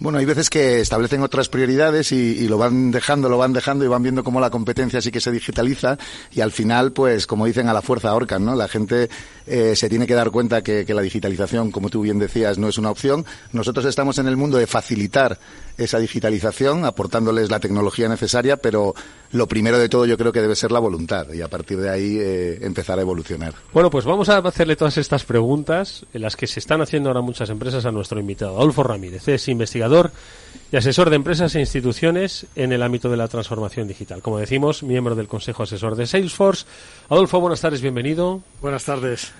Bueno, hay veces que establecen otras prioridades y, lo van dejando, lo van dejando y van viendo cómo la competencia sí que se digitaliza y al final, pues, como dicen, a la fuerza ahorcan, ¿no? La gente eh, se tiene que dar cuenta que, que, la digitalización, como tú bien decías, no es una opción. Nosotros estamos en el mundo de facilitar esa digitalización, aportándoles la tecnología necesaria, pero lo primero de todo yo creo que debe ser la voluntad y a partir de ahí eh, empezar a evolucionar. Bueno, pues vamos a hacerle todas estas preguntas las que se están haciendo ahora muchas empresas a nuestro invitado. Adolfo Ramírez es investigador y asesor de empresas e instituciones en el ámbito de la transformación digital. Como decimos, miembro del Consejo Asesor de Salesforce. Adolfo, buenas tardes, bienvenido. Buenas tardes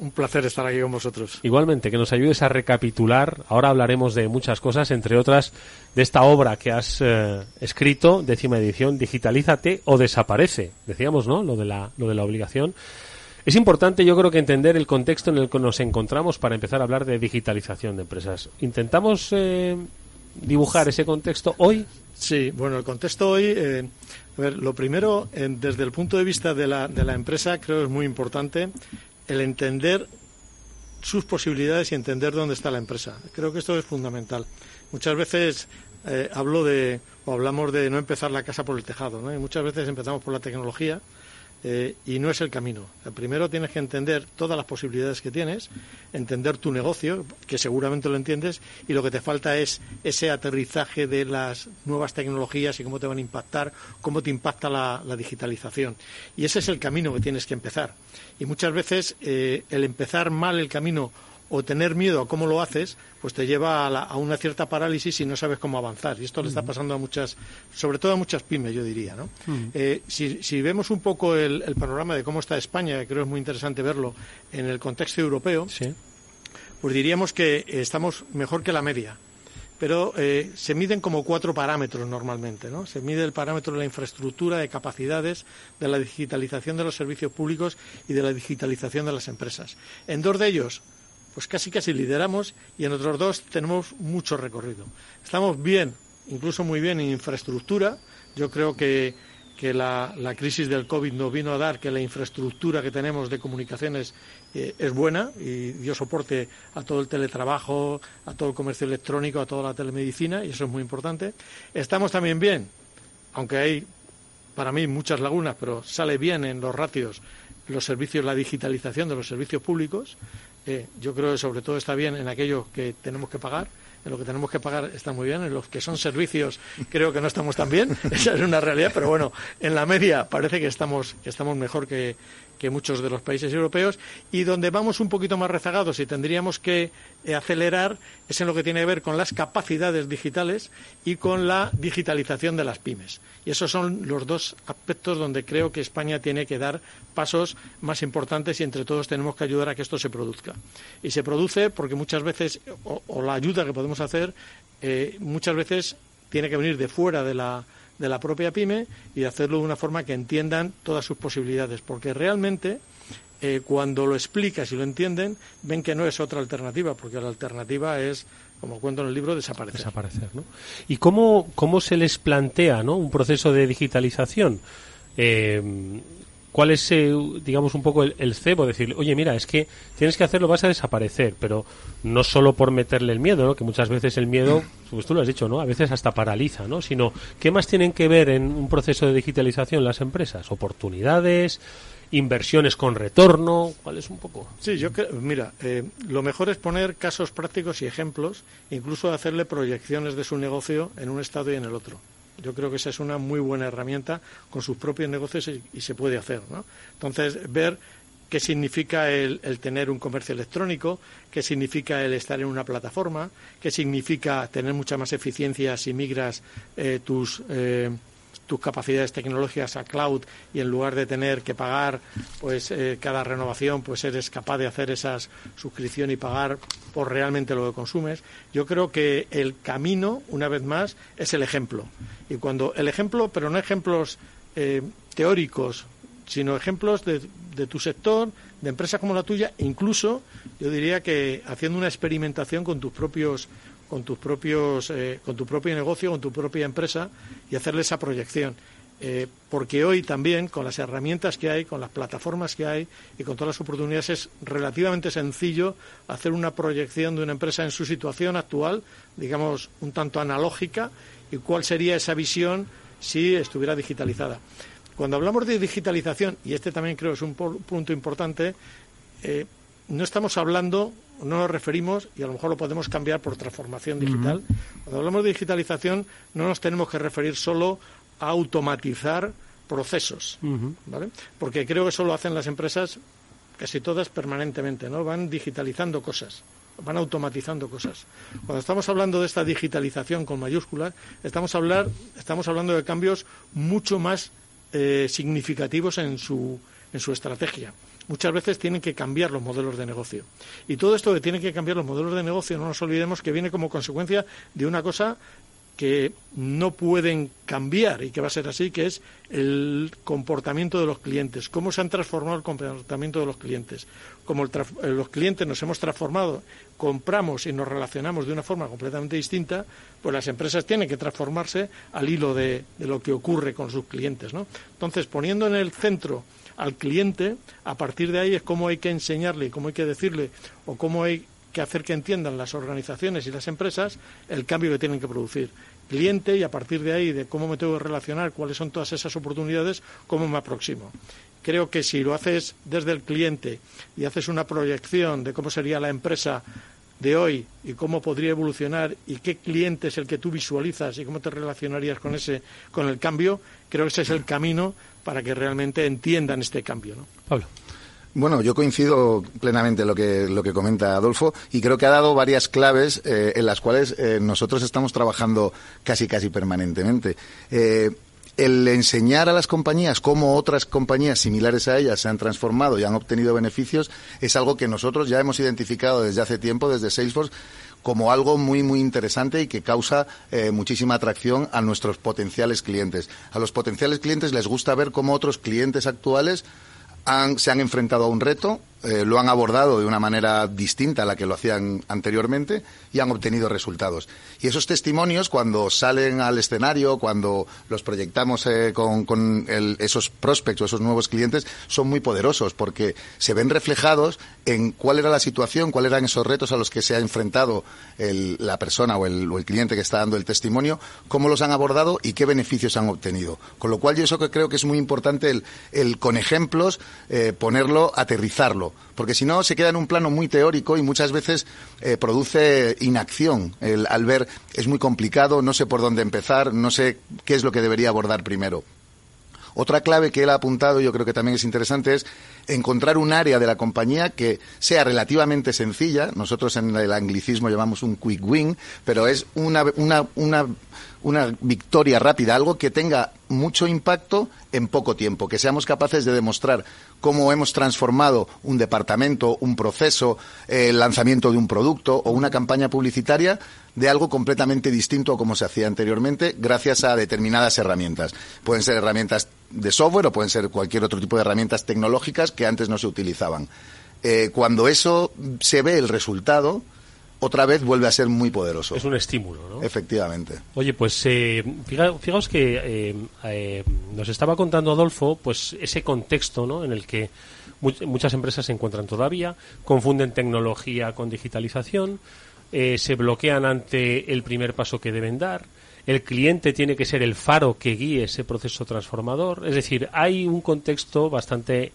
un placer estar aquí con vosotros. Igualmente, que nos ayudes a recapitular. Ahora hablaremos de muchas cosas, entre otras de esta obra que has eh, escrito, décima edición, Digitalízate o desaparece. Decíamos, ¿no? Lo de la, lo de la obligación. Es importante, yo creo que entender el contexto en el que nos encontramos para empezar a hablar de digitalización de empresas. ¿Intentamos eh, dibujar ese contexto hoy? Sí, bueno, el contexto hoy, eh, a ver, lo primero, desde el punto de vista de la, de la empresa, creo que es muy importante el entender sus posibilidades y entender dónde está la empresa. Creo que esto es fundamental. Muchas veces eh, hablo de, o hablamos de no empezar la casa por el tejado, ¿no? Y muchas veces empezamos por la tecnología eh, y no es el camino. Primero tienes que entender todas las posibilidades que tienes, entender tu negocio, que seguramente lo entiendes, y lo que te falta es ese aterrizaje de las nuevas tecnologías y cómo te van a impactar, cómo te impacta la, digitalización. Y ese es el camino que tienes que empezar. Y muchas veces eh, el empezar mal el camino o tener miedo a cómo lo haces, pues te lleva a, una cierta parálisis y no sabes cómo avanzar. Y esto le está pasando a muchas, sobre todo a muchas pymes, yo diría. ¿no? Eh, si, vemos un poco el, panorama de cómo está España, que creo es muy interesante verlo en el contexto europeo, pues diríamos que estamos mejor que la media pero eh, se miden como cuatro parámetros normalmente. ¿no? Se mide el parámetro de la infraestructura, de capacidades, de la digitalización de los servicios públicos y de la digitalización de las empresas. En dos de ellos, pues casi casi lideramos y en otros dos tenemos mucho recorrido. Estamos bien, incluso muy bien en infraestructura. Yo creo que que la, crisis del COVID nos vino a dar que la infraestructura que tenemos de comunicaciones eh, es buena y dio soporte a todo el teletrabajo, a todo el comercio electrónico, a toda la telemedicina y eso es muy importante. Estamos también bien, aunque hay para mí muchas lagunas, pero sale bien en los ratios los servicios, la digitalización de los servicios públicos. Eh, yo creo que sobre todo está bien en aquellos que tenemos que pagar en lo que tenemos que pagar está muy bien, en los que son servicios creo que no estamos tan bien, esa es una realidad, pero bueno, en la media parece que estamos, que estamos mejor que, que muchos de los países europeos y donde vamos un poquito más rezagados y tendríamos que eh, acelerar es en lo que tiene que ver con las capacidades digitales y con la digitalización de las pymes. Y esos son los dos aspectos donde creo que España tiene que dar pasos más importantes y entre todos tenemos que ayudar a que esto se produzca. Y se produce porque muchas veces, o, la ayuda que podemos hacer, eh, muchas veces tiene que venir de fuera de la de la propia pyme y hacerlo de una forma que entiendan todas sus posibilidades, porque realmente eh, cuando lo explicas y lo entienden, ven que no es otra alternativa, porque la alternativa es, como cuento en el libro, desaparecer. Desaparecer, ¿no? ¿Y cómo, cómo se les plantea ¿no? un proceso de digitalización? Eh, cuál es, eh, digamos, un poco el, cebo, decir, oye, mira, es que tienes que hacerlo, vas a desaparecer, pero no solo por meterle el miedo, ¿no? que muchas veces el miedo, pues tú lo has dicho, ¿no? A veces hasta paraliza, ¿no? Sino, ¿qué más tienen que ver en un proceso de digitalización las empresas? ¿Oportunidades? inversiones con retorno? ¿Cuál es un poco? Sí, yo mira, eh, lo mejor es poner casos prácticos y ejemplos, incluso hacerle proyecciones de su negocio en un estado y en el otro. Yo creo que esa es una muy buena herramienta con sus propios negocios y, se puede hacer. ¿no? Entonces, ver qué significa el, tener un comercio electrónico, qué significa el estar en una plataforma, qué significa tener mucha más eficiencia si migras eh, tus eh, tus capacidades tecnológicas a cloud y en lugar de tener que pagar pues eh, cada renovación pues eres capaz de hacer esa suscripción y pagar por realmente lo que consumes yo creo que el camino una vez más es el ejemplo. Y cuando el ejemplo pero no ejemplos eh, teóricos sino ejemplos de, de tu sector de empresas como la tuya incluso yo diría que haciendo una experimentación con tus propios con tus propios, eh, con tu propio negocio, con tu propia empresa y hacerle esa proyección. Eh, porque hoy también, con las herramientas que hay, con las plataformas que hay y con todas las oportunidades, es relativamente sencillo hacer una proyección de una empresa en su situación actual, digamos, un tanto analógica, y cuál sería esa visión si estuviera digitalizada. Cuando hablamos de digitalización, y este también creo es un punto importante, eh, no estamos hablando, no nos referimos, y a lo mejor lo podemos cambiar por transformación digital. Cuando hablamos de digitalización, no nos tenemos que referir solo a automatizar procesos, ¿vale? Porque creo que eso lo hacen las empresas casi todas permanentemente, ¿no? Van digitalizando cosas, van automatizando cosas. Cuando estamos hablando de esta digitalización con mayúsculas, estamos, hablar, estamos hablando de cambios mucho más eh, significativos en su, en su estrategia muchas veces tienen que cambiar los modelos de negocio. Y todo esto de tienen que cambiar los modelos de negocio, no nos olvidemos que viene como consecuencia de una cosa que no pueden cambiar y que va a ser así, que es el comportamiento de los clientes, cómo se han transformado el comportamiento de los clientes. Como eh, los clientes nos hemos transformado, compramos y nos relacionamos de una forma completamente distinta, pues las empresas tienen que transformarse al hilo de, de lo que ocurre con sus clientes. ¿no? Entonces, poniendo en el centro al cliente, a partir de ahí es cómo hay que enseñarle cómo hay que decirle o cómo hay que hacer que entiendan las organizaciones y las empresas el cambio que tienen que producir. Cliente y a partir de ahí, de cómo me tengo que relacionar, cuáles son todas esas oportunidades, cómo me aproximo. Creo que si lo haces desde el cliente y haces una proyección de cómo sería la empresa de hoy y cómo podría evolucionar y qué cliente es el que tú visualizas y cómo te relacionarías con ese con el cambio, creo que ese es el camino para que realmente entiendan este cambio, ¿no? Pablo. Bueno, yo coincido plenamente en lo que, lo que comenta Adolfo y creo que ha dado varias claves eh, en las cuales eh, nosotros estamos trabajando casi, casi permanentemente. Eh, el enseñar a las compañías cómo otras compañías similares a ellas se han transformado y han obtenido beneficios es algo que nosotros ya hemos identificado desde hace tiempo, desde Salesforce, como algo muy, muy interesante y que causa eh, muchísima atracción a nuestros potenciales clientes. A los potenciales clientes les gusta ver cómo otros clientes actuales se han enfrentado a un reto, eh, lo han abordado de una manera distinta a la que lo hacían anteriormente y han obtenido resultados. Y esos testimonios, cuando salen al escenario, cuando los proyectamos eh, con, esos prospects o esos nuevos clientes, son muy poderosos porque se ven reflejados en cuál era la situación, cuáles eran esos retos a los que se ha enfrentado la persona o el, cliente que está dando el testimonio, cómo los han abordado y qué beneficios han obtenido. Con lo cual, yo eso que creo que es muy importante el, con ejemplos eh, ponerlo, aterrizarlo porque si no se queda en un plano muy teórico y muchas veces eh, produce inacción. al ver es muy complicado, no sé por dónde empezar, no sé qué es lo que debería abordar primero. Otra clave que él ha apuntado, yo creo que también es interesante, es encontrar un área de la compañía que sea relativamente sencilla. Nosotros en el anglicismo llamamos un quick win, pero es una, una, una una victoria rápida, algo que tenga mucho impacto en poco tiempo, que seamos capaces de demostrar cómo hemos transformado un departamento, un proceso, el lanzamiento de un producto o una campaña publicitaria de algo completamente distinto a como se hacía anteriormente gracias a determinadas herramientas. Pueden ser herramientas de software o pueden ser cualquier otro tipo de herramientas tecnológicas que antes no se utilizaban. Eh, cuando eso se ve el resultado, otra vez vuelve a ser muy poderoso. Es un estímulo, ¿no? Efectivamente. Oye, pues eh, fijaos que eh, eh, nos estaba contando Adolfo, pues ese contexto, ¿no? En el que muchas empresas se encuentran todavía, confunden tecnología con digitalización, se bloquean ante el primer paso que deben dar. El cliente tiene que ser el faro que guíe ese proceso transformador. Es decir, hay un contexto bastante,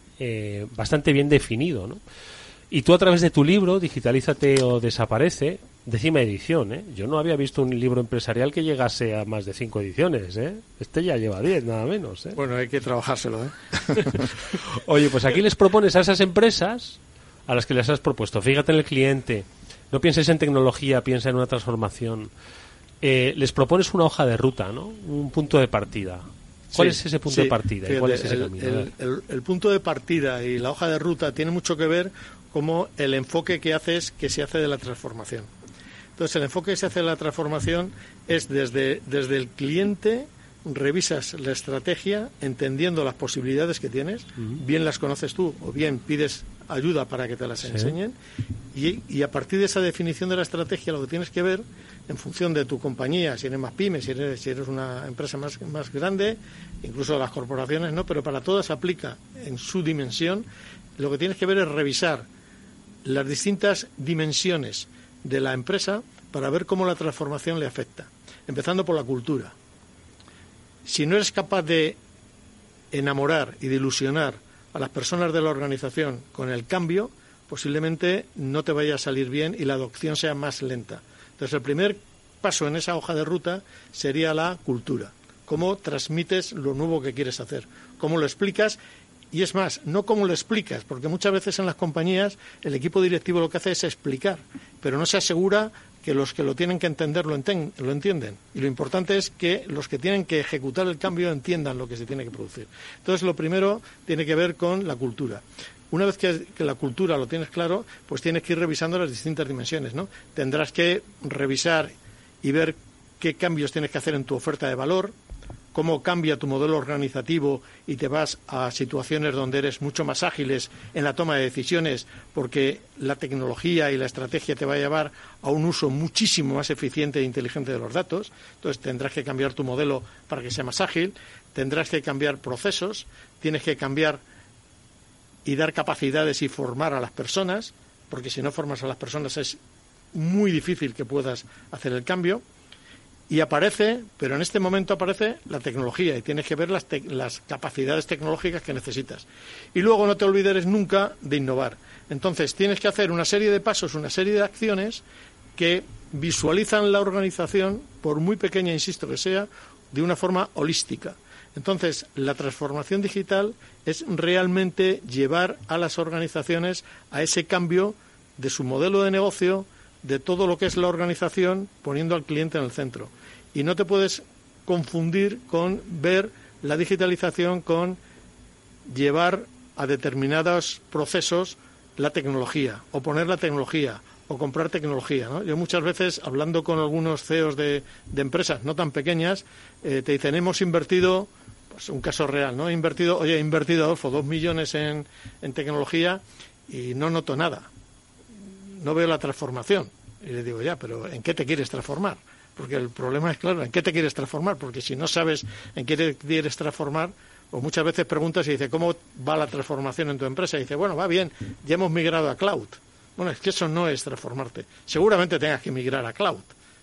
bastante bien definido, ¿no? Y tú a través de tu libro, Digitalízate o Desaparece, décima edición, ¿eh? Yo no había visto un libro empresarial que llegase a más de cinco ediciones, ¿eh? Este ya lleva diez, nada menos, ¿eh? Bueno, hay que trabajárselo, ¿eh? Oye, pues aquí les propones a esas empresas a las que les has propuesto, fíjate en el cliente, no pienses en tecnología, piensa en una transformación. Eh, les propones una hoja de ruta, ¿no? Un punto de partida. ¿Cuál es ese punto de partida? y cuál es ese camino? el, punto de partida y la hoja de ruta tiene mucho que ver como el enfoque que haces que se hace de la transformación. Entonces, el enfoque que se hace de la transformación es desde, desde el cliente, revisas la estrategia entendiendo las posibilidades que tienes, bien las conoces tú o bien pides ayuda para que te las enseñen y, y, a partir de esa definición de la estrategia lo que tienes que ver en función de tu compañía, si eres más pyme, si eres, si eres una empresa más, más grande, incluso las corporaciones, no, pero para todas aplica en su dimensión, lo que tienes que ver es revisar las distintas dimensiones de la empresa para ver cómo la transformación le afecta, empezando por la cultura. Si no eres capaz de enamorar y de ilusionar a las personas de la organización con el cambio, posiblemente no te vaya a salir bien y la adopción sea más lenta. Entonces, el primer paso en esa hoja de ruta sería la cultura. Cómo transmites lo nuevo que quieres hacer, cómo lo explicas y es más, no cómo lo explicas, porque muchas veces en las compañías el equipo directivo lo que hace es explicar, pero no se asegura que los que lo tienen que entender lo, entienden. Y lo importante es que los que tienen que ejecutar el cambio entiendan lo que se tiene que producir. Entonces, lo primero tiene que ver con la cultura. Una vez que, que, la cultura lo tienes claro, pues tienes que ir revisando las distintas dimensiones, ¿no? Tendrás que revisar y ver qué cambios tienes que hacer en tu oferta de valor, cómo cambia tu modelo organizativo y te vas a situaciones donde eres mucho más ágiles en la toma de decisiones porque la tecnología y la estrategia te va a llevar a un uso muchísimo más eficiente e inteligente de los datos. Entonces tendrás que cambiar tu modelo para que sea más ágil, tendrás que cambiar procesos, tienes que cambiar y dar capacidades y formar a las personas, porque si no formas a las personas es muy difícil que puedas hacer el cambio y aparece, pero en este momento aparece la tecnología y tienes que ver las, capacidades tecnológicas que necesitas. Y luego no te olvides nunca de innovar. Entonces tienes que hacer una serie de pasos, una serie de acciones que visualizan la organización, por muy pequeña, insisto que sea, de una forma holística. Entonces, la transformación digital es realmente llevar a las organizaciones a ese cambio de su modelo de negocio, de todo lo que es la organización, poniendo al cliente en el centro. Y no te puedes confundir con ver la digitalización con llevar a determinados procesos la tecnología o poner la tecnología o comprar tecnología. Yo muchas veces, hablando con algunos CEOs de, empresas no tan pequeñas, eh, te dicen, hemos invertido, pues un caso real, ¿no? He invertido, oye, he invertido, Adolfo, dos millones en, en tecnología y no noto nada. No veo la transformación. Y le digo, ya, pero ¿en qué te quieres transformar? Porque el problema es claro, ¿en qué te quieres transformar? Porque si no sabes en qué te quieres transformar, o muchas veces preguntas y dice, ¿cómo va la transformación en tu empresa? Y dice, bueno, va bien, ya hemos migrado a cloud. Bueno, es que eso no es transformarte. Seguramente tengas que migrar a cloud,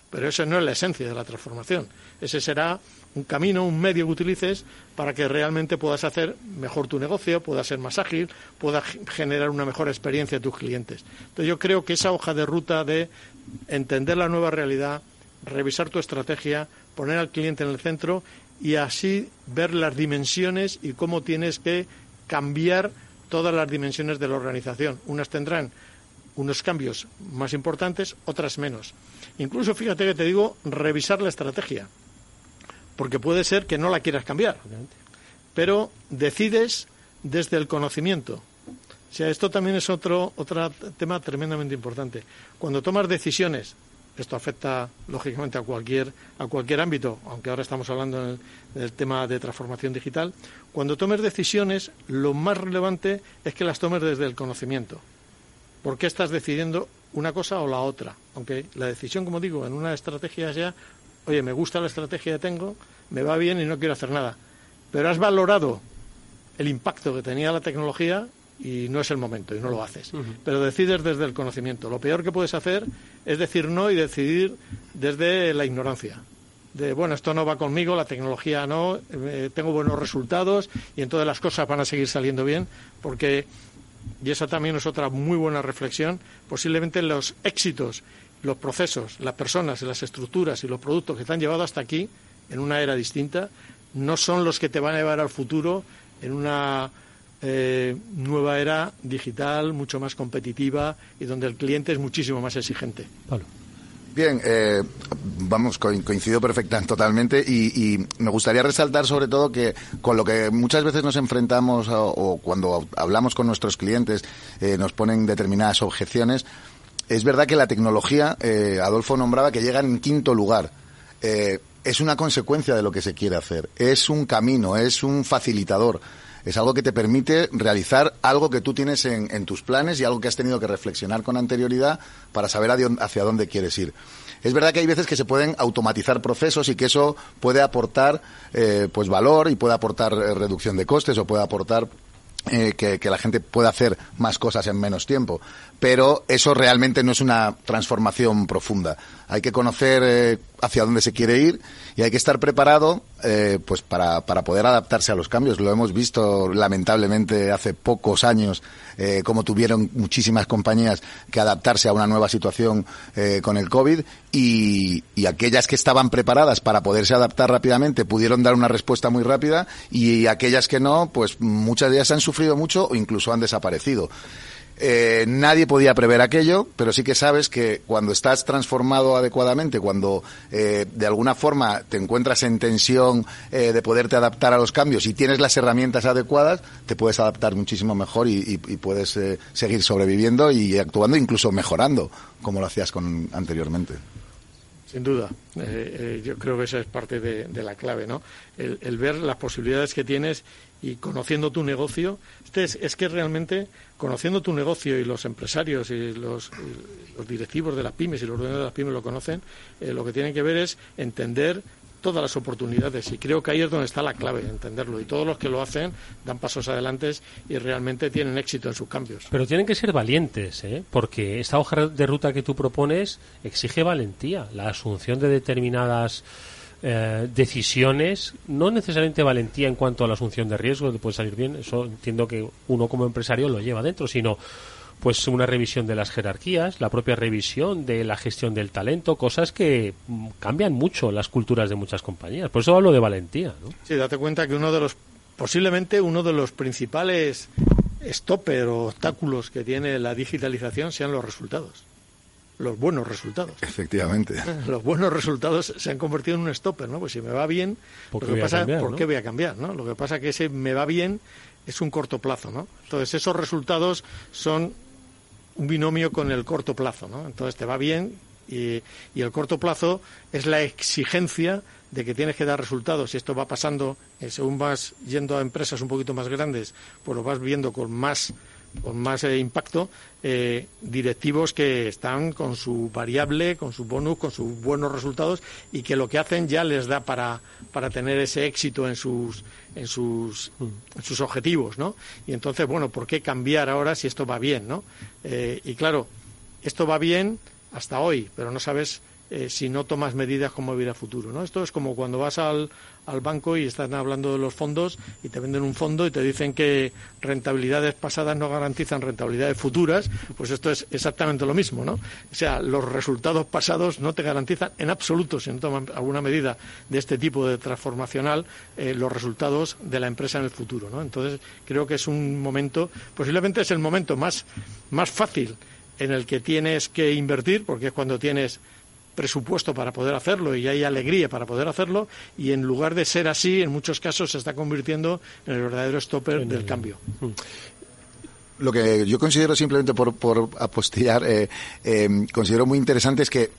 pero eso no es la esencia de la transformación. Ese será un camino, un medio que utilices para que realmente puedas hacer mejor tu negocio, puedas ser más ágil, puedas generar una mejor experiencia a tus clientes. Entonces yo creo que esa hoja de ruta de entender la nueva realidad, revisar tu estrategia, poner al cliente en el centro y así ver las dimensiones y cómo tienes que cambiar todas las dimensiones de la organización. Unas tendrán unos cambios más importantes, otras menos. Incluso, fíjate que te digo, revisar la estrategia, porque puede ser que no la quieras cambiar, pero decides desde el conocimiento. O sea, esto también es otro, otro tema tremendamente importante. Cuando tomas decisiones esto afecta, lógicamente, a cualquier, a cualquier ámbito, aunque ahora estamos hablando del tema de transformación digital. Cuando tomes decisiones, lo más relevante es que las tomes desde el conocimiento. ¿Por qué estás decidiendo una cosa o la otra? Aunque la decisión, como digo, en una estrategia sea, oye, me gusta la estrategia que tengo, me va bien y no quiero hacer nada. Pero has valorado el impacto que tenía la tecnología y no es el momento y no lo haces. Pero decides desde el conocimiento. Lo peor que puedes hacer es decir no y decidir desde la ignorancia. De, bueno, esto no va conmigo, la tecnología no, eh, tengo buenos resultados y entonces las cosas van a seguir saliendo bien, porque, y esa también es otra muy buena reflexión, posiblemente los éxitos, los procesos, las personas, las estructuras y los productos que te han llevado hasta aquí, en una era distinta, no son los que te van a llevar al futuro en una eh, nueva era digital, mucho más competitiva y donde el cliente es muchísimo más exigente. Bien, eh, vamos, coincido perfectamente, totalmente, y, me gustaría resaltar sobre todo que con lo que muchas veces nos enfrentamos o, cuando hablamos con nuestros clientes eh, nos ponen determinadas objeciones, es verdad que la tecnología, Adolfo nombraba que llega en quinto lugar. es una consecuencia de lo que se quiere hacer, es un camino, es un facilitador es algo que te permite realizar algo que tú tienes en, tus planes y algo que has tenido que reflexionar con anterioridad para saber hacia dónde quieres ir. Es verdad que hay veces que se pueden automatizar procesos y que eso puede aportar eh, pues valor y puede aportar eh, reducción de costes o puede aportar eh, que, la gente pueda hacer más cosas en menos tiempo. Pero eso realmente no es una transformación profunda. Hay que conocer eh, hacia dónde se quiere ir y hay que estar preparado eh, pues para, para, poder adaptarse a los cambios. Lo hemos visto lamentablemente hace pocos años eh, como tuvieron muchísimas compañías que adaptarse a una nueva situación eh, con el COVID y, y, aquellas que estaban preparadas para poderse adaptar rápidamente pudieron dar una respuesta muy rápida y aquellas que no, pues muchas de ellas han sufrido mucho o incluso han desaparecido. Eh, nadie podía prever aquello, pero sí que sabes que cuando estás transformado adecuadamente, cuando eh, de alguna forma te encuentras en tensión eh, de poderte adaptar a los cambios y tienes las herramientas adecuadas, te puedes adaptar muchísimo mejor y, puedes seguir sobreviviendo y actuando, incluso mejorando, como lo hacías con, anteriormente. Sin duda, yo creo que esa es parte de, la clave, ¿no? El, ver las posibilidades que tienes y conociendo tu negocio, este es que realmente conociendo tu negocio y los empresarios y los, los directivos de las pymes y los dueños de las pymes lo conocen, eh, lo que tienen que ver es entender todas las oportunidades y creo que ahí es donde está la clave, entenderlo. Y todos los que lo hacen dan pasos adelante y realmente tienen éxito en sus cambios. Pero tienen que ser valientes, ¿eh? porque esta hoja de ruta que tú propones exige valentía, la asunción de determinadas eh, decisiones, no necesariamente valentía en cuanto a la asunción de riesgo, que puede salir bien, eso entiendo que uno como empresario lo lleva dentro, sino pues una revisión de las jerarquías, la propia revisión de la gestión del talento, cosas que mm, cambian mucho las culturas de muchas compañías. Por eso hablo de valentía. ¿no? Sí, date cuenta que uno de los, posiblemente uno de los principales stopper o obstáculos que tiene la digitalización sean los resultados los buenos resultados. Efectivamente. Los buenos resultados se han convertido en un stopper, ¿no? Pues si me va bien, ¿por qué, pasa, ¿por qué voy a cambiar, ¿no? Lo que pasa es que ese me va bien es un corto plazo, ¿no? Entonces esos resultados son un binomio con el corto plazo, ¿no? Entonces te va bien y, y el corto plazo es la exigencia de que tienes que dar resultados y esto va pasando, eh, según vas yendo a empresas un poquito más grandes, pues lo vas viendo con más con más eh, impacto, eh, directivos que están con su variable, con su bonus, con sus buenos resultados y que lo que hacen ya les da para, para tener ese éxito en sus, en sus, en sus objetivos, ¿no? Y entonces, bueno, ¿por qué cambiar ahora si esto va bien, ¿no? Eh, y claro, esto va bien hasta hoy, pero no sabes eh, si no tomas medidas como ir a futuro. ¿no? Esto es como cuando vas al, al, banco y están hablando de los fondos y te venden un fondo y te dicen que rentabilidades pasadas no garantizan rentabilidades futuras, pues esto es exactamente lo mismo. ¿no? O sea, los resultados pasados no te garantizan en absoluto, si no toman alguna medida de este tipo de transformacional, eh, los resultados de la empresa en el futuro. ¿no? Entonces, creo que es un momento, posiblemente es el momento más, más fácil en el que tienes que invertir, porque es cuando tienes presupuesto para poder hacerlo y hay alegría para poder hacerlo y en lugar de ser así, en muchos casos se está convirtiendo en el verdadero stopper del cambio. Mm. Lo que yo considero simplemente por, por apostillar, eh, eh, considero muy interesante es que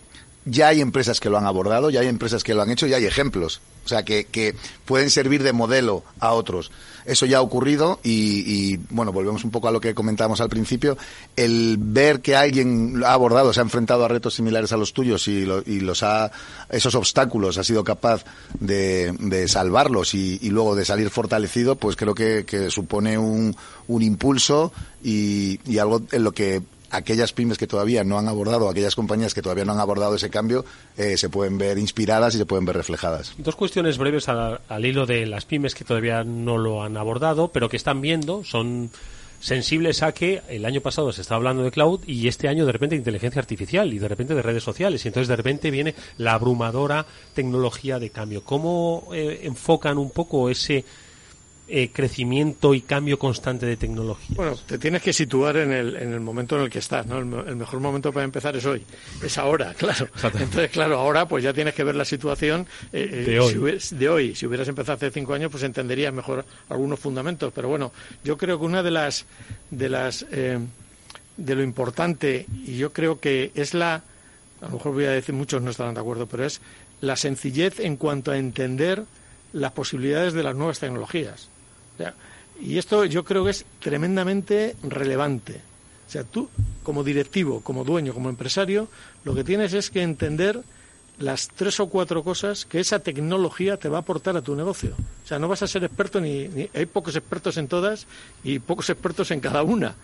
ya hay empresas que lo han abordado, ya hay empresas que lo han hecho y hay ejemplos. O sea, que, que pueden servir de modelo a otros. Eso ya ha ocurrido y, bueno, volvemos un poco a lo que comentábamos al principio. El ver que alguien ha abordado, se ha enfrentado a retos similares a los tuyos y, y los ha, esos obstáculos ha sido capaz de, de salvarlos y, y, luego de salir fortalecido, pues creo que, que supone un, un impulso y, y algo en lo que aquellas pymes que todavía no han abordado, aquellas compañías que todavía no han abordado ese cambio, eh, se pueden ver inspiradas y se pueden ver reflejadas. Dos cuestiones breves al, hilo de las pymes que todavía no lo han abordado, pero que están viendo, son sensibles a que el año pasado se estaba hablando de cloud y este año de repente de inteligencia artificial y de repente de redes sociales y entonces de repente viene la abrumadora tecnología de cambio. ¿Cómo eh, enfocan un poco ese eh, crecimiento y cambio constante de tecnología. Bueno, te tienes que situar en el, en el momento en el que estás, ¿no? El, mejor momento para empezar es hoy, es ahora, claro. Entonces, claro, ahora pues ya tienes que ver la situación eh, eh, de, hoy. Si de hoy. Si hubieras empezado hace cinco años, pues entenderías mejor algunos fundamentos. Pero bueno, yo creo que una de las, de las, de lo importante, y yo creo que es la, a lo mejor voy a decir muchos no estarán de acuerdo, pero es la sencillez en cuanto a entender las posibilidades de las nuevas tecnologías y esto yo creo que es tremendamente relevante. O sea, tú, como directivo, como dueño, como empresario, lo que tienes es que entender las tres o cuatro cosas que esa tecnología te va a aportar a tu negocio. O sea, no vas a ser experto ni, hay pocos expertos en todas y pocos expertos en cada una.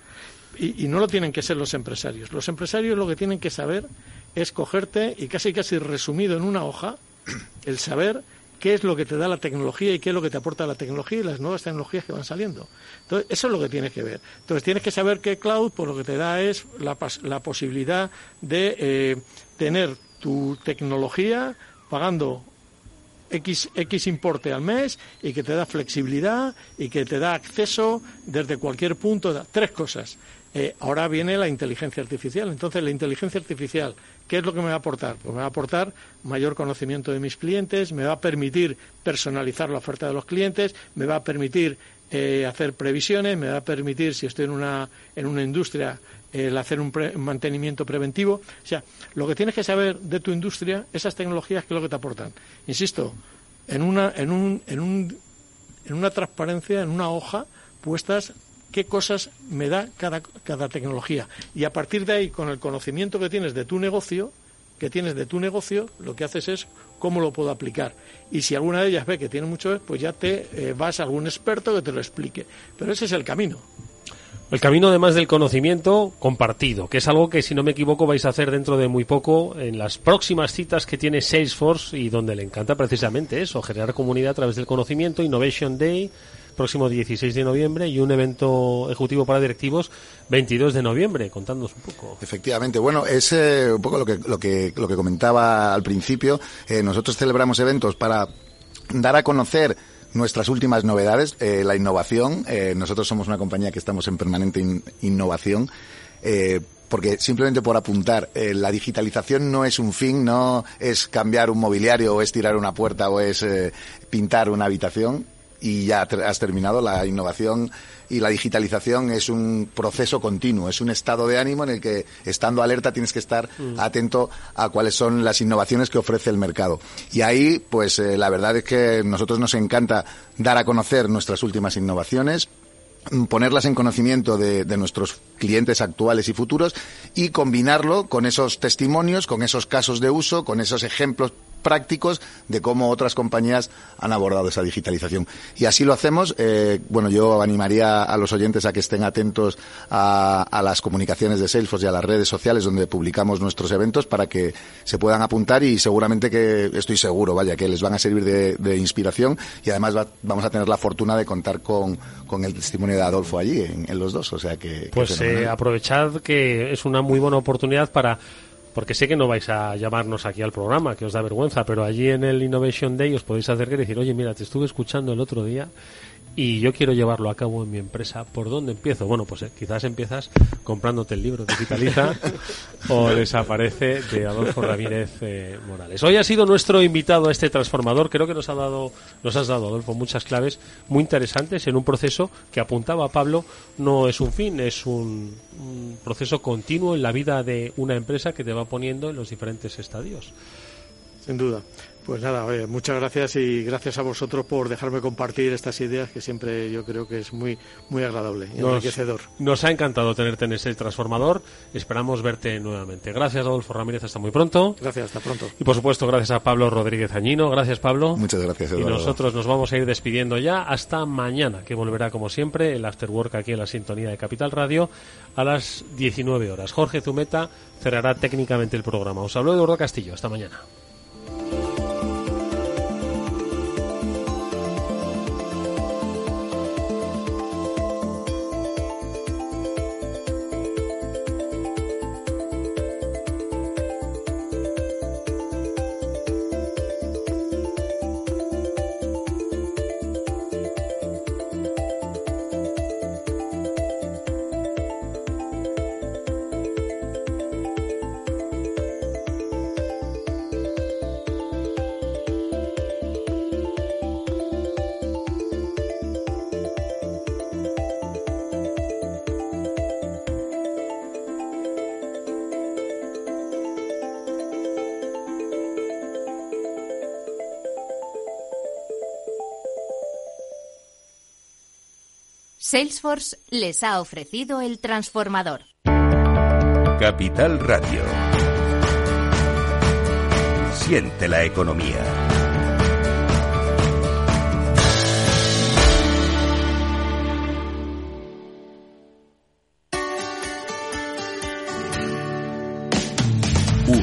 Y, y, no lo tienen que ser los empresarios. Los empresarios lo que tienen que saber es cogerte y casi casi resumido en una hoja el saber qué es lo que te da la tecnología y qué es lo que te aporta la tecnología y las nuevas tecnologías que van saliendo. Entonces, eso es lo que tienes que ver. Entonces, tienes que saber que cloud, por lo que te da es la, la posibilidad de eh, tener tu tecnología pagando X, X importe al mes y que te da flexibilidad y que te da acceso desde cualquier punto. Tres cosas. Eh, ahora viene la inteligencia artificial. Entonces, la inteligencia artificial, ¿qué es lo que me va a aportar? Pues me va a aportar mayor conocimiento de mis clientes, me va a permitir personalizar la oferta de los clientes, me va a permitir eh, hacer previsiones, me va a permitir, si estoy en una, en una industria, el hacer un, mantenimiento preventivo. O sea, lo que tienes que saber de tu industria, esas tecnologías, ¿qué es lo que te aportan? Insisto, en una, en un, en un, en una transparencia, en una hoja, puestas qué cosas me da cada, cada tecnología. Y a partir de ahí, con el conocimiento que tienes de tu negocio, que tienes de tu negocio, lo que haces es cómo lo puedo aplicar. Y si alguna de ellas ve que tiene mucho, pues ya te eh, vas a algún experto que te lo explique. Pero ese es el camino. El camino, además del conocimiento, compartido, que es algo que, si no me equivoco, vais a hacer dentro de muy poco en las próximas citas que tiene Salesforce y donde le encanta precisamente eso, generar comunidad a través del conocimiento, Innovation Day, próximo 16 de noviembre, y un evento ejecutivo para directivos 22 de noviembre. Contándonos un poco. Efectivamente. Bueno, es eh, un poco lo que, lo que, lo que comentaba al principio. Eh, nosotros celebramos eventos para dar a conocer nuestras últimas novedades, eh, la innovación. Nosotros somos una compañía que estamos en permanente innovación. Eh, porque simplemente por apuntar, la digitalización no es un fin, no es cambiar un mobiliario o es tirar una puerta o es pintar una habitación y ya has terminado. La innovación y la digitalización es un proceso continuo, es un estado de ánimo en el que, estando alerta, tienes que estar mm. atento a cuáles son las innovaciones que ofrece el mercado. Y ahí, pues eh, la verdad es que a nosotros nos encanta dar a conocer nuestras últimas innovaciones, ponerlas en conocimiento de, de, nuestros clientes actuales y futuros y combinarlo con esos testimonios, con esos casos de uso, con esos ejemplos prácticos de cómo otras compañías han abordado esa digitalización. Y así lo hacemos. Eh, bueno, yo animaría a los oyentes a que estén atentos a, las comunicaciones de Salesforce y a las redes sociales donde publicamos nuestros eventos para que se puedan apuntar y seguramente que, estoy seguro, vaya, que les van a servir de, inspiración y además vamos a tener la fortuna de contar con, el testimonio de Adolfo allí, en, los dos. O sea que. Pues eh, aprovechad que es una muy buena oportunidad para porque sé que no vais a llamarnos aquí al programa, que os da vergüenza, pero allí en el Innovation Day os podéis acercar y decir, oye, mira, te estuve escuchando el otro día y yo quiero llevarlo a cabo en mi empresa, ¿por dónde empiezo? Bueno, pues eh, quizás empiezas comprándote el libro Digitaliza o Desaparece de Adolfo Ramírez eh, Morales. Hoy ha sido nuestro invitado a este transformador, creo que nos ha dado, nos has dado, Adolfo, muchas claves muy interesantes en un proceso que apuntaba Pablo, no es un fin, es un, un proceso continuo en la vida de una empresa que te va poniendo en los diferentes estadios. Sin duda. Pues nada, muchas gracias y gracias a vosotros por dejarme compartir estas ideas que siempre yo creo que es muy muy agradable y enriquecedor. Nos ha encantado tenerte en este transformador. Esperamos verte nuevamente. Gracias, Adolfo Ramírez. Hasta muy pronto. Gracias, hasta pronto. Y por supuesto, gracias a Pablo Rodríguez Añino. Gracias, Pablo. Muchas gracias, Eduardo. Y nosotros nos vamos a ir despidiendo ya hasta mañana, que volverá como siempre el Afterwork aquí en la sintonía de Capital Radio a las 19 horas. Jorge Zumeta cerrará técnicamente el programa. Os habló Eduardo Castillo. Hasta mañana. Les ha ofrecido el transformador. Capital Radio. Siente la economía.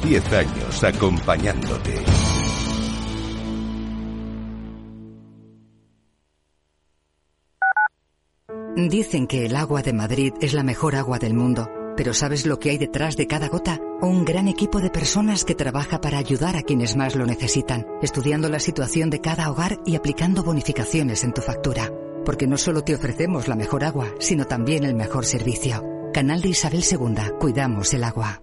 10 años acompañándote. Dicen que el agua de Madrid es la mejor agua del mundo, pero ¿sabes lo que hay detrás de cada gota? Un gran equipo de personas que trabaja para ayudar a quienes más lo necesitan, estudiando la situación de cada hogar y aplicando bonificaciones en tu factura. Porque no solo te ofrecemos la mejor agua, sino también el mejor servicio. Canal de Isabel II. Cuidamos el agua.